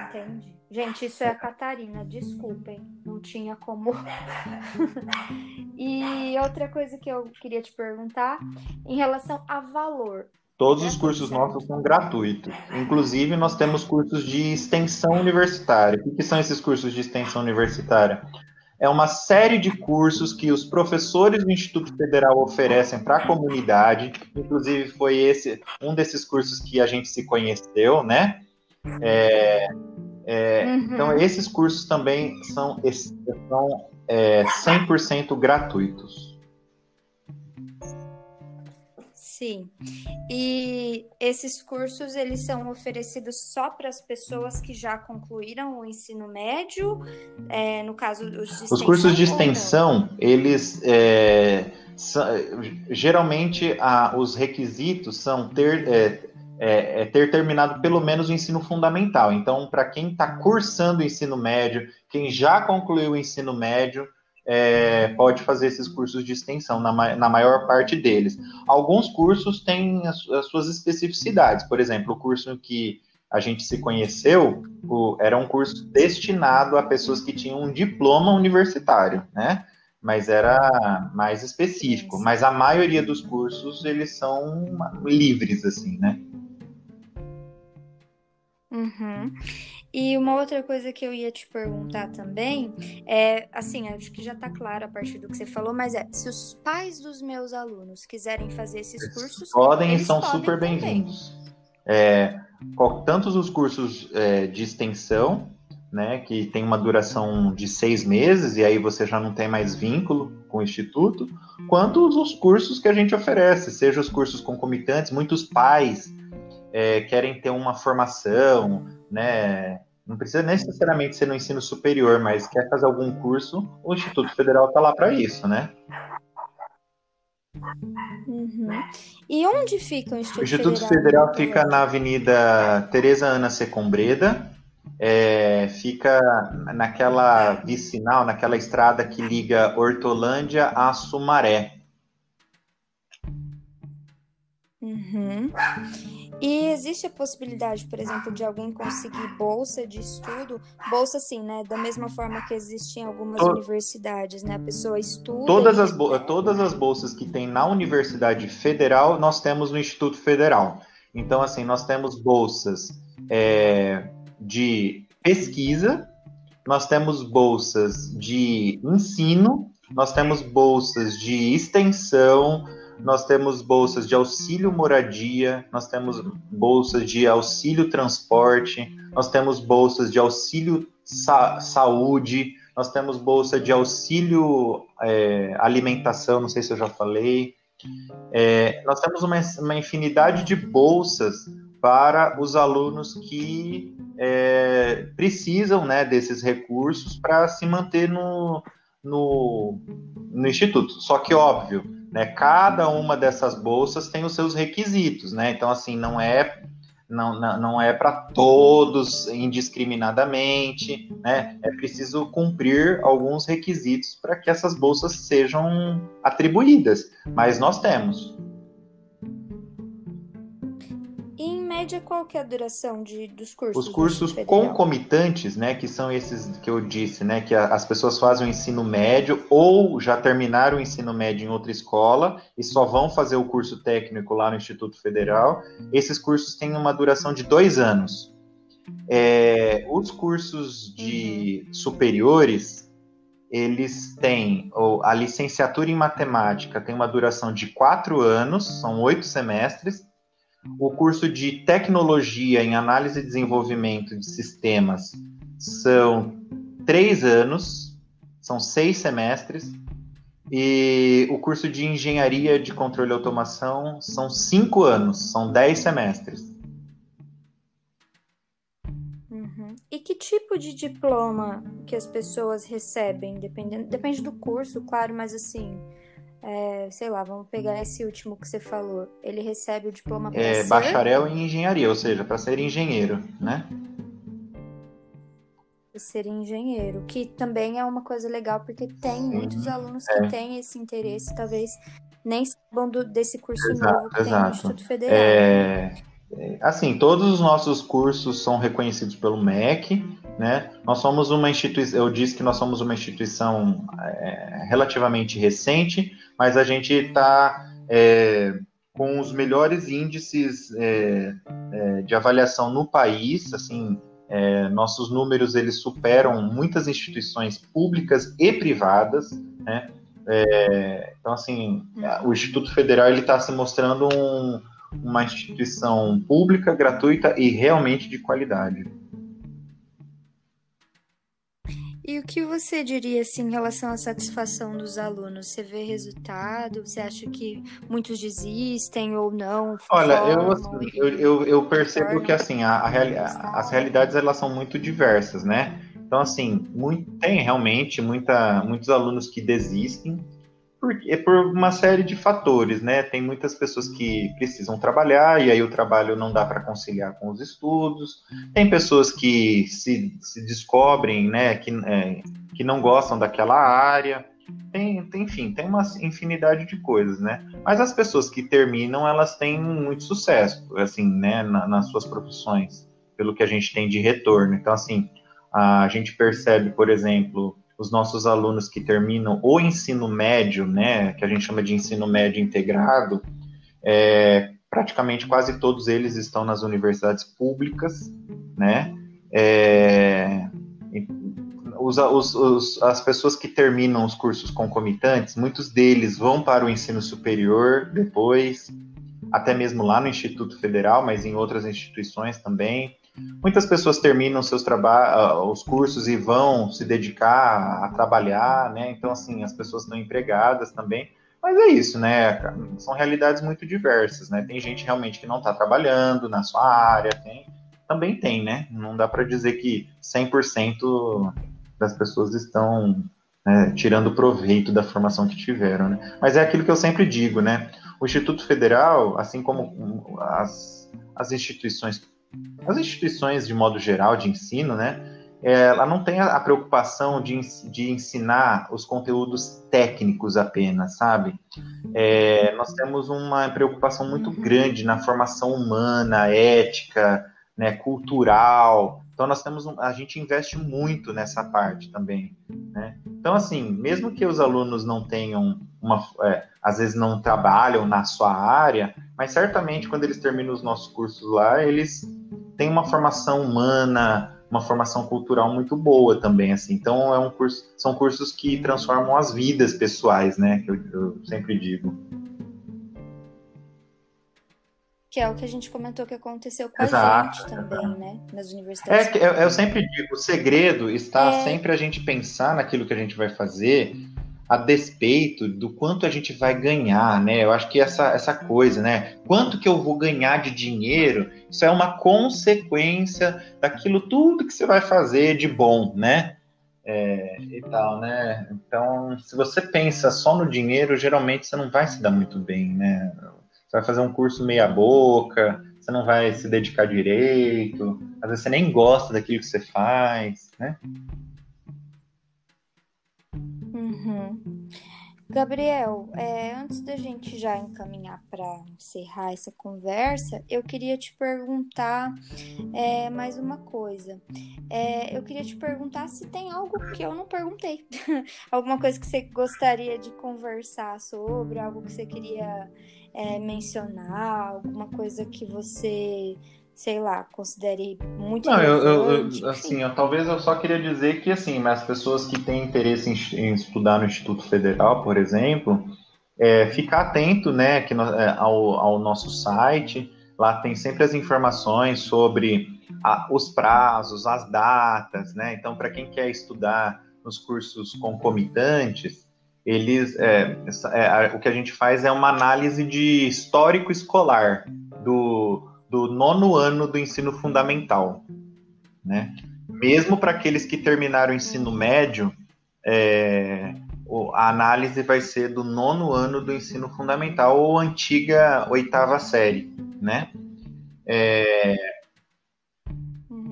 Entendi. Gente, isso é a Catarina, desculpem, não tinha como. e outra coisa que eu queria te perguntar, em relação a valor. Todos os cursos nossos são gratuitos. Inclusive, nós temos cursos de extensão universitária. O que são esses cursos de extensão universitária? É uma série de cursos que os professores do Instituto Federal oferecem para a comunidade. Inclusive, foi esse um desses cursos que a gente se conheceu, né? É, é, uhum. Então, esses cursos também são, são é, 100% gratuitos. Sim. E esses cursos, eles são oferecidos só para as pessoas que já concluíram o ensino médio? É, no caso, os Os cursos de extensão, eles... É, são, geralmente, a, os requisitos são ter é, é, é ter terminado pelo menos o ensino fundamental. Então, para quem está cursando o ensino médio, quem já concluiu o ensino médio, é, pode fazer esses cursos de extensão, na, na, maior parte deles. Alguns cursos têm as, as, suas especificidades. Por exemplo, o curso que a gente se conheceu o, era um curso destinado a pessoas que tinham um diploma universitário, né? Mas era mais específico. Mas a maioria dos cursos, eles são livres, assim, né? Uhum. E uma outra coisa que eu ia te perguntar também é, assim, acho que já está claro a partir do que você falou, mas é, se os pais dos meus alunos quiserem fazer esses cursos, podem e são podem super bem-vindos. É, tantos os cursos é, de extensão, né, que tem uma duração de seis meses e aí você já não tem mais vínculo com o instituto, quanto os cursos que a gente oferece, seja os cursos concomitantes, muitos pais é, querem ter uma formação, né? Não precisa necessariamente ser no ensino superior, mas quer fazer algum curso, o Instituto Federal está lá para isso, né? Uhum. E onde fica o Instituto, o Instituto Federal? Federal fica na Avenida Tereza Ana Secombreda, é, fica naquela vicinal, naquela estrada que liga Hortolândia a Sumaré. Uhum. E existe a possibilidade, por exemplo, de alguém conseguir bolsa de estudo, bolsa sim, né? Da mesma forma que existe em algumas to... universidades, né? A pessoa estuda. Todas, e... as todas as bolsas que tem na Universidade Federal, nós temos no Instituto Federal. Então, assim, nós temos bolsas é, de pesquisa, nós temos bolsas de ensino, nós temos bolsas de extensão, nós temos bolsas de auxílio moradia, nós temos bolsas de auxílio transporte, nós temos bolsas de auxílio sa saúde, nós temos bolsa de auxílio é, alimentação, não sei se eu já falei. É, nós temos uma, uma, infinidade de bolsas para os alunos que é, precisam né, desses recursos para se manter no, no, no instituto. Só que, óbvio, né? Cada uma dessas bolsas tem os seus requisitos, né? Então, assim, não é não, não, é para todos indiscriminadamente, né? É preciso cumprir alguns requisitos para que essas bolsas sejam atribuídas, mas nós temos. Média, qual que é a duração de, dos cursos? Os cursos concomitantes, né, que são esses que eu disse, né, que a, as pessoas fazem o ensino médio ou já terminaram o ensino médio em outra escola e só vão fazer o curso técnico lá no Instituto Federal. Esses cursos têm uma duração de dois anos. É, os cursos de uhum. superiores, eles têm a licenciatura em matemática tem uma duração de quatro anos, são oito semestres, o curso de tecnologia em análise e desenvolvimento de sistemas são três anos, são seis semestres. E o curso de engenharia de controle e automação são cinco anos, são dez semestres. Uhum. E que tipo de diploma que as pessoas recebem? Dependendo, depende do curso, claro, mas assim, é, sei lá, vamos pegar esse último que você falou. Ele recebe o diploma para é, ser... bacharel em engenharia, ou seja, para ser engenheiro, né? ser engenheiro, que também é uma coisa legal porque tem Sim, muitos alunos que é. têm esse interesse, talvez nem saibam do, desse curso exato, novo que exato. tem no Instituto Federal. É, é, assim, todos os nossos cursos são reconhecidos pelo MEC, né? Nós somos uma instituição, eu disse que nós somos uma instituição é, relativamente recente, mas a gente está é, com os melhores índices é, é, de avaliação no país, assim, é, nossos números eles superam muitas instituições públicas e privadas, né? então, assim, o Instituto Federal ele está se mostrando um uma instituição pública, gratuita e realmente de qualidade. E o que você diria assim, em relação à satisfação dos alunos? Você vê resultado? Você acha que muitos desistem ou não? Olha, eu, assim, eu, eu, eu, percebo que assim a, a reali as realidades elas são muito diversas, né? Então assim, muito, tem realmente muita, muitos alunos que desistem, porque é por uma série de fatores, né? Tem muitas pessoas que precisam trabalhar e aí o trabalho não dá para conciliar com os estudos. Tem pessoas que se, se descobrem, né, que, é, que não gostam daquela área. Tem, tem, enfim, tem uma infinidade de coisas, né? Mas as pessoas que terminam, elas têm muito sucesso, assim, né, na, nas suas profissões, pelo que a gente tem de retorno. Então, assim, a gente percebe, por exemplo, os nossos alunos que terminam o ensino médio, né, que a gente chama de ensino médio integrado, é, praticamente quase todos eles estão nas universidades públicas, né? É, os, os, os, as pessoas que terminam os cursos concomitantes, muitos deles vão para o ensino superior depois, até mesmo lá no Instituto Federal, mas em outras instituições também. Muitas pessoas terminam seus trabalhos, ah, os cursos e vão se dedicar a trabalhar, né? Então, assim, as pessoas estão empregadas também. Mas é isso, né? São realidades muito diversas, né? Tem gente realmente que não está trabalhando na sua área, tem, também tem, né? Não dá para dizer que 100% das pessoas estão né, tirando proveito da formação que tiveram, né? Mas é aquilo que eu sempre digo, né? O Instituto Federal, assim como as, as instituições as instituições, de modo geral, de ensino, né, ela não tem a preocupação de, de ensinar os conteúdos técnicos apenas, sabe? É, nós temos uma preocupação muito uhum. grande na formação humana, ética, né, cultural. Então nós temos um, a gente investe muito nessa parte também, né? Então assim, mesmo que os alunos não tenham uma, é, às vezes não trabalham na sua área, mas certamente quando eles terminam os nossos cursos lá, eles têm uma formação humana, uma formação cultural muito boa também, assim. Então é um curso, são cursos que transformam as vidas pessoais, né? Que eu, eu sempre digo. Que é o que a gente comentou que aconteceu com Exato. a gente também, né? Nas universidades. É, eu, eu sempre digo, o segredo está é... sempre a gente pensar naquilo que a gente vai fazer a despeito do quanto a gente vai ganhar, né? Eu acho que essa, essa coisa, né? Quanto que eu vou ganhar de dinheiro, isso é uma consequência daquilo tudo que você vai fazer de bom, né? É, e tal, né? Então, se você pensa só no dinheiro, geralmente você não vai se dar muito bem, né? Você vai fazer um curso meia boca, você não vai se dedicar direito, às vezes você nem gosta daquilo que você faz, né? Gabriel, é, antes da gente já encaminhar para encerrar essa conversa, eu queria te perguntar é, mais uma coisa. É, eu queria te perguntar se tem algo que eu não perguntei. Alguma coisa que você gostaria de conversar sobre, algo que você queria é, mencionar, alguma coisa que você sei lá, considere muito Não, eu, eu, assim, eu, talvez eu só queria dizer que, assim, as pessoas que têm interesse em, em estudar no Instituto Federal, por exemplo, é, ficar atento, né, que no, é, ao, ao, nosso site, lá tem sempre as informações sobre a, os prazos, as datas, né, então, para quem quer estudar nos cursos concomitantes, eles, é, é, o que a gente faz é uma análise de histórico escolar do do nono ano do ensino fundamental, né? Mesmo para aqueles que terminaram o ensino médio, é, a análise vai ser do nono ano do ensino fundamental ou antiga oitava série, né? É...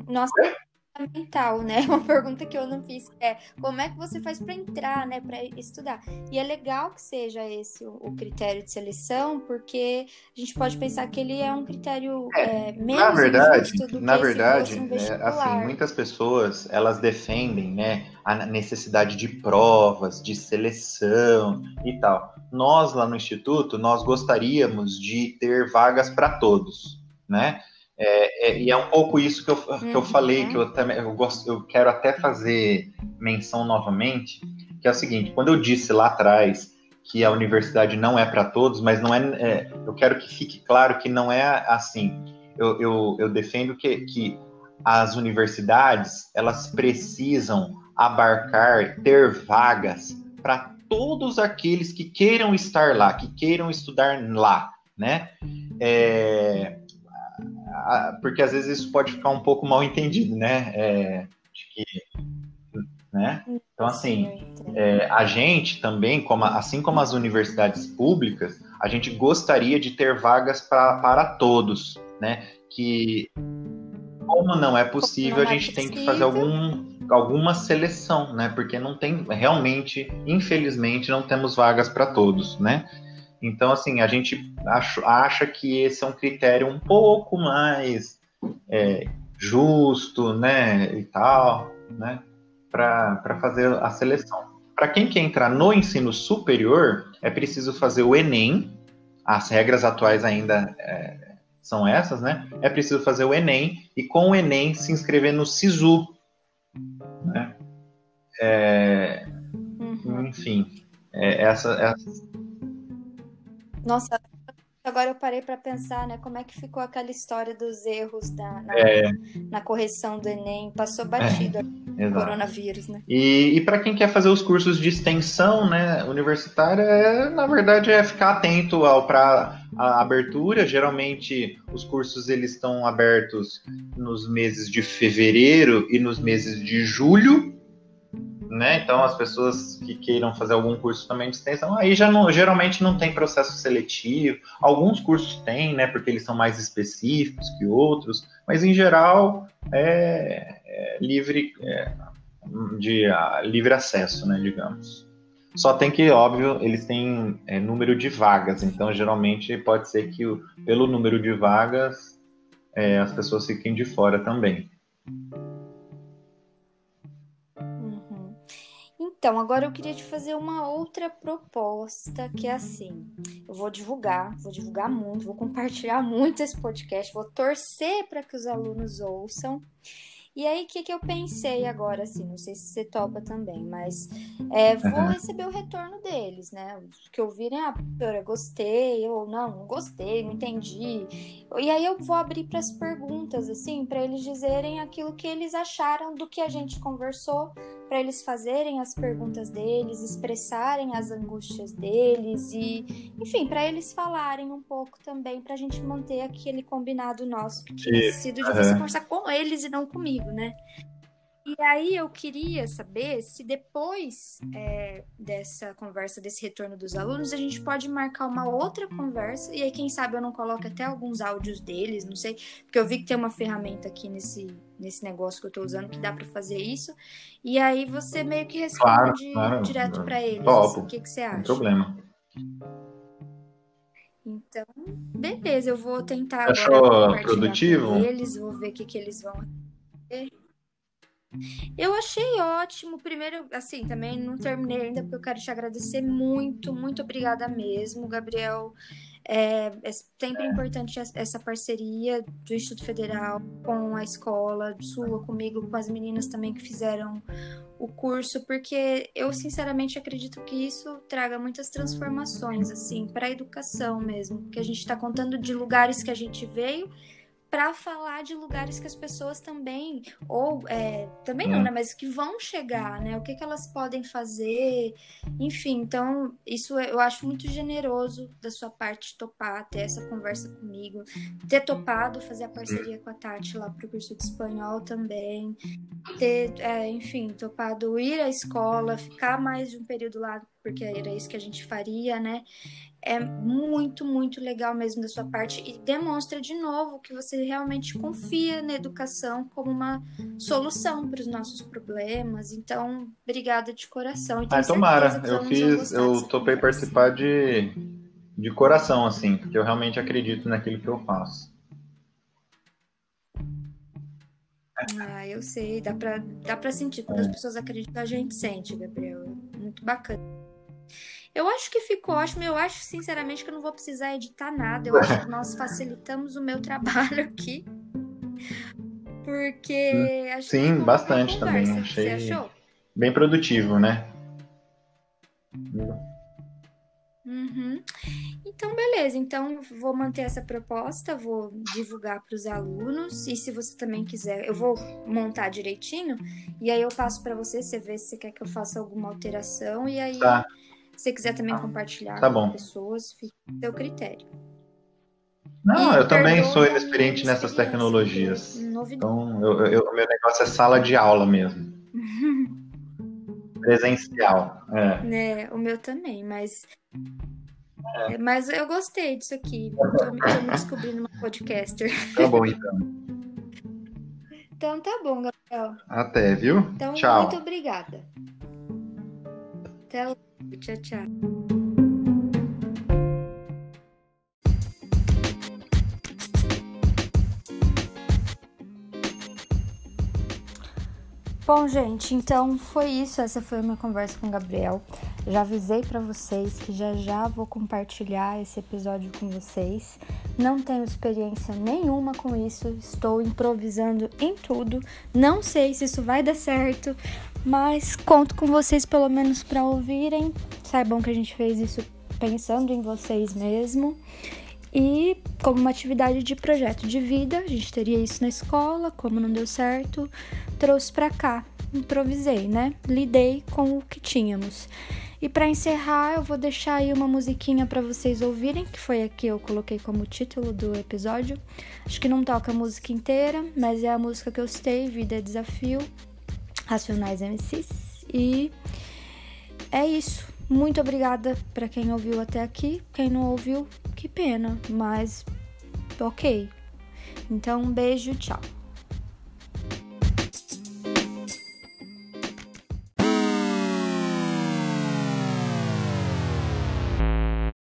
Nossa, fundamental, né? Uma pergunta que eu não fiz é como é que você faz para entrar, né, para estudar? E é legal que seja esse o, o, critério de seleção, porque a gente pode pensar que ele é um critério é, é, menos na verdade, do na que verdade, um é, assim, muitas pessoas elas defendem, né, a necessidade de provas, de seleção e tal. Nós lá no instituto nós gostaríamos de ter vagas para todos, né? É, é, e é um pouco isso que eu, que eu uhum. falei, que eu, também, eu, gosto, eu quero até fazer menção novamente, que é o seguinte, quando eu disse lá atrás que a universidade não é para todos, mas não é, é, eu quero que fique claro que não é assim. Eu, eu, eu defendo que, que as universidades elas precisam abarcar, ter vagas para todos aqueles que queiram estar lá, que queiram estudar lá, né? É, porque às vezes isso pode ficar um pouco mal entendido, né? É, que, né? Então, assim, é, a gente também, como, assim como as universidades públicas, a gente gostaria de ter vagas pra, para todos, né? Que, como não é possível, não a gente é tem que fazer algum, alguma seleção, né? Porque não tem, realmente, infelizmente, não temos vagas para todos, né? Então, assim, a gente acha, acha que esse é um critério um pouco mais é, justo, né, e tal, né, para fazer a seleção. Para quem quer entrar no ensino superior, é preciso fazer o Enem, as regras atuais ainda é, são essas, né? É preciso fazer o Enem e com o Enem se inscrever no SISU, né? É, uhum. Enfim, é, essa, essa nossa, agora eu parei para pensar, né? Como é que ficou aquela história dos erros da, na, é. na correção do Enem? Passou batido é, o coronavírus, né? E, e para quem quer fazer os cursos de extensão, né, universitária, é, na verdade é ficar atento ao para a abertura. Geralmente os cursos eles estão abertos nos meses de fevereiro e nos meses de julho né? Então as pessoas que queiram fazer algum curso também de extensão, aí já não, geralmente não tem processo seletivo. Alguns cursos têm, né? Porque eles são mais específicos que outros, mas em geral é, é livre é, de a, livre acesso, né? Digamos. Só tem que, óbvio, eles têm é, número de vagas, então geralmente pode ser que pelo número de vagas é, as pessoas fiquem de fora também. Então, agora eu queria te fazer uma outra proposta que é assim: eu vou divulgar, vou divulgar muito, vou compartilhar muito esse podcast, vou torcer para que os alunos ouçam. E aí, o que, que eu pensei agora, assim, não sei se você topa também, mas é, vou uhum. receber o retorno deles, né? Que ouvirem, ah, professora, gostei, ou não, não gostei, não entendi. E aí eu vou abrir para as perguntas, assim, para eles dizerem aquilo que eles acharam do que a gente conversou, para eles fazerem as perguntas deles, expressarem as angústias deles e, enfim, para eles falarem um pouco também, para a gente manter aquele combinado nosso que tinha sido de você conversar com eles e não comigo, né? E aí eu queria saber se depois é, dessa conversa, desse retorno dos alunos, a gente pode marcar uma outra conversa, e aí quem sabe eu não coloco até alguns áudios deles, não sei, porque eu vi que tem uma ferramenta aqui nesse, nesse negócio que eu tô usando que dá para fazer isso, e aí você meio que responde claro, claro. direto para eles. Assim, o que, que você acha? Sem problema. Então, beleza, eu vou tentar Achou produtivo? eles, vou ver o que, que eles vão fazer. Eu achei ótimo. Primeiro, assim, também não terminei ainda, porque eu quero te agradecer muito, muito obrigada mesmo, Gabriel. É, é sempre importante essa parceria do Instituto Federal com a escola, sua, comigo, com as meninas também que fizeram o curso, porque eu sinceramente acredito que isso traga muitas transformações, assim, para a educação mesmo, que a gente está contando de lugares que a gente veio para falar de lugares que as pessoas também, ou é, também não, hum. né? Mas que vão chegar, né? O que, que elas podem fazer, enfim. Então, isso eu acho muito generoso da sua parte topar, ter essa conversa comigo, ter topado fazer a parceria com a Tati lá pro curso de espanhol também, ter, é, enfim, topado ir à escola, ficar mais de um período lá, porque era isso que a gente faria, né? é muito, muito legal mesmo da sua parte e demonstra de novo que você realmente confia na educação como uma solução para os nossos problemas. Então, obrigada de coração. ah, tomara, eu fiz, eu topei participar de, de coração, assim, porque eu realmente acredito naquilo que eu faço. Ah, eu sei, dá pra, dá pra sentir. Quando é. as pessoas acreditam, a gente sente, Gabriel. Muito bacana. Eu acho que ficou ótimo. Eu acho, sinceramente, que eu não vou precisar editar nada. Eu acho que nós facilitamos o meu trabalho aqui. Porque. Sim, bastante também. Achei Você achou? bem produtivo, né? Uhum. Então, beleza. Então, vou manter essa proposta, vou divulgar para os alunos. E se você também quiser, eu vou montar direitinho. E aí eu passo para você, você vê se você quer que eu faça alguma alteração. E aí. Tá se você quiser também compartilhar tá com pessoas, fica a seu critério. Não, e eu também sou inexperiente nessas tecnologias. Novidade. Então, eu, eu, meu negócio é sala de aula mesmo. Presencial. É. é. o meu também, mas. É. Mas eu gostei disso aqui. Tô me descobrindo uma podcaster. Tá bom, então. Então tá bom, Gabriel. Até, viu? Então, Tchau. muito obrigada. Até logo. Tchau, tchau. Bom, gente, então foi isso. Essa foi minha conversa com o Gabriel. Já avisei para vocês que já já vou compartilhar esse episódio com vocês. Não tenho experiência nenhuma com isso, estou improvisando em tudo. Não sei se isso vai dar certo, mas conto com vocês pelo menos para ouvirem. Saibam que a gente fez isso pensando em vocês mesmo. E como uma atividade de projeto de vida, a gente teria isso na escola, como não deu certo, trouxe para cá, improvisei, né? Lidei com o que tínhamos. E para encerrar, eu vou deixar aí uma musiquinha para vocês ouvirem, que foi a que eu coloquei como título do episódio. Acho que não toca a música inteira, mas é a música que eu citei, Vida é Desafio, Racionais MCs. E é isso. Muito obrigada para quem ouviu até aqui. Quem não ouviu, que pena, mas ok. Então, um beijo, tchau.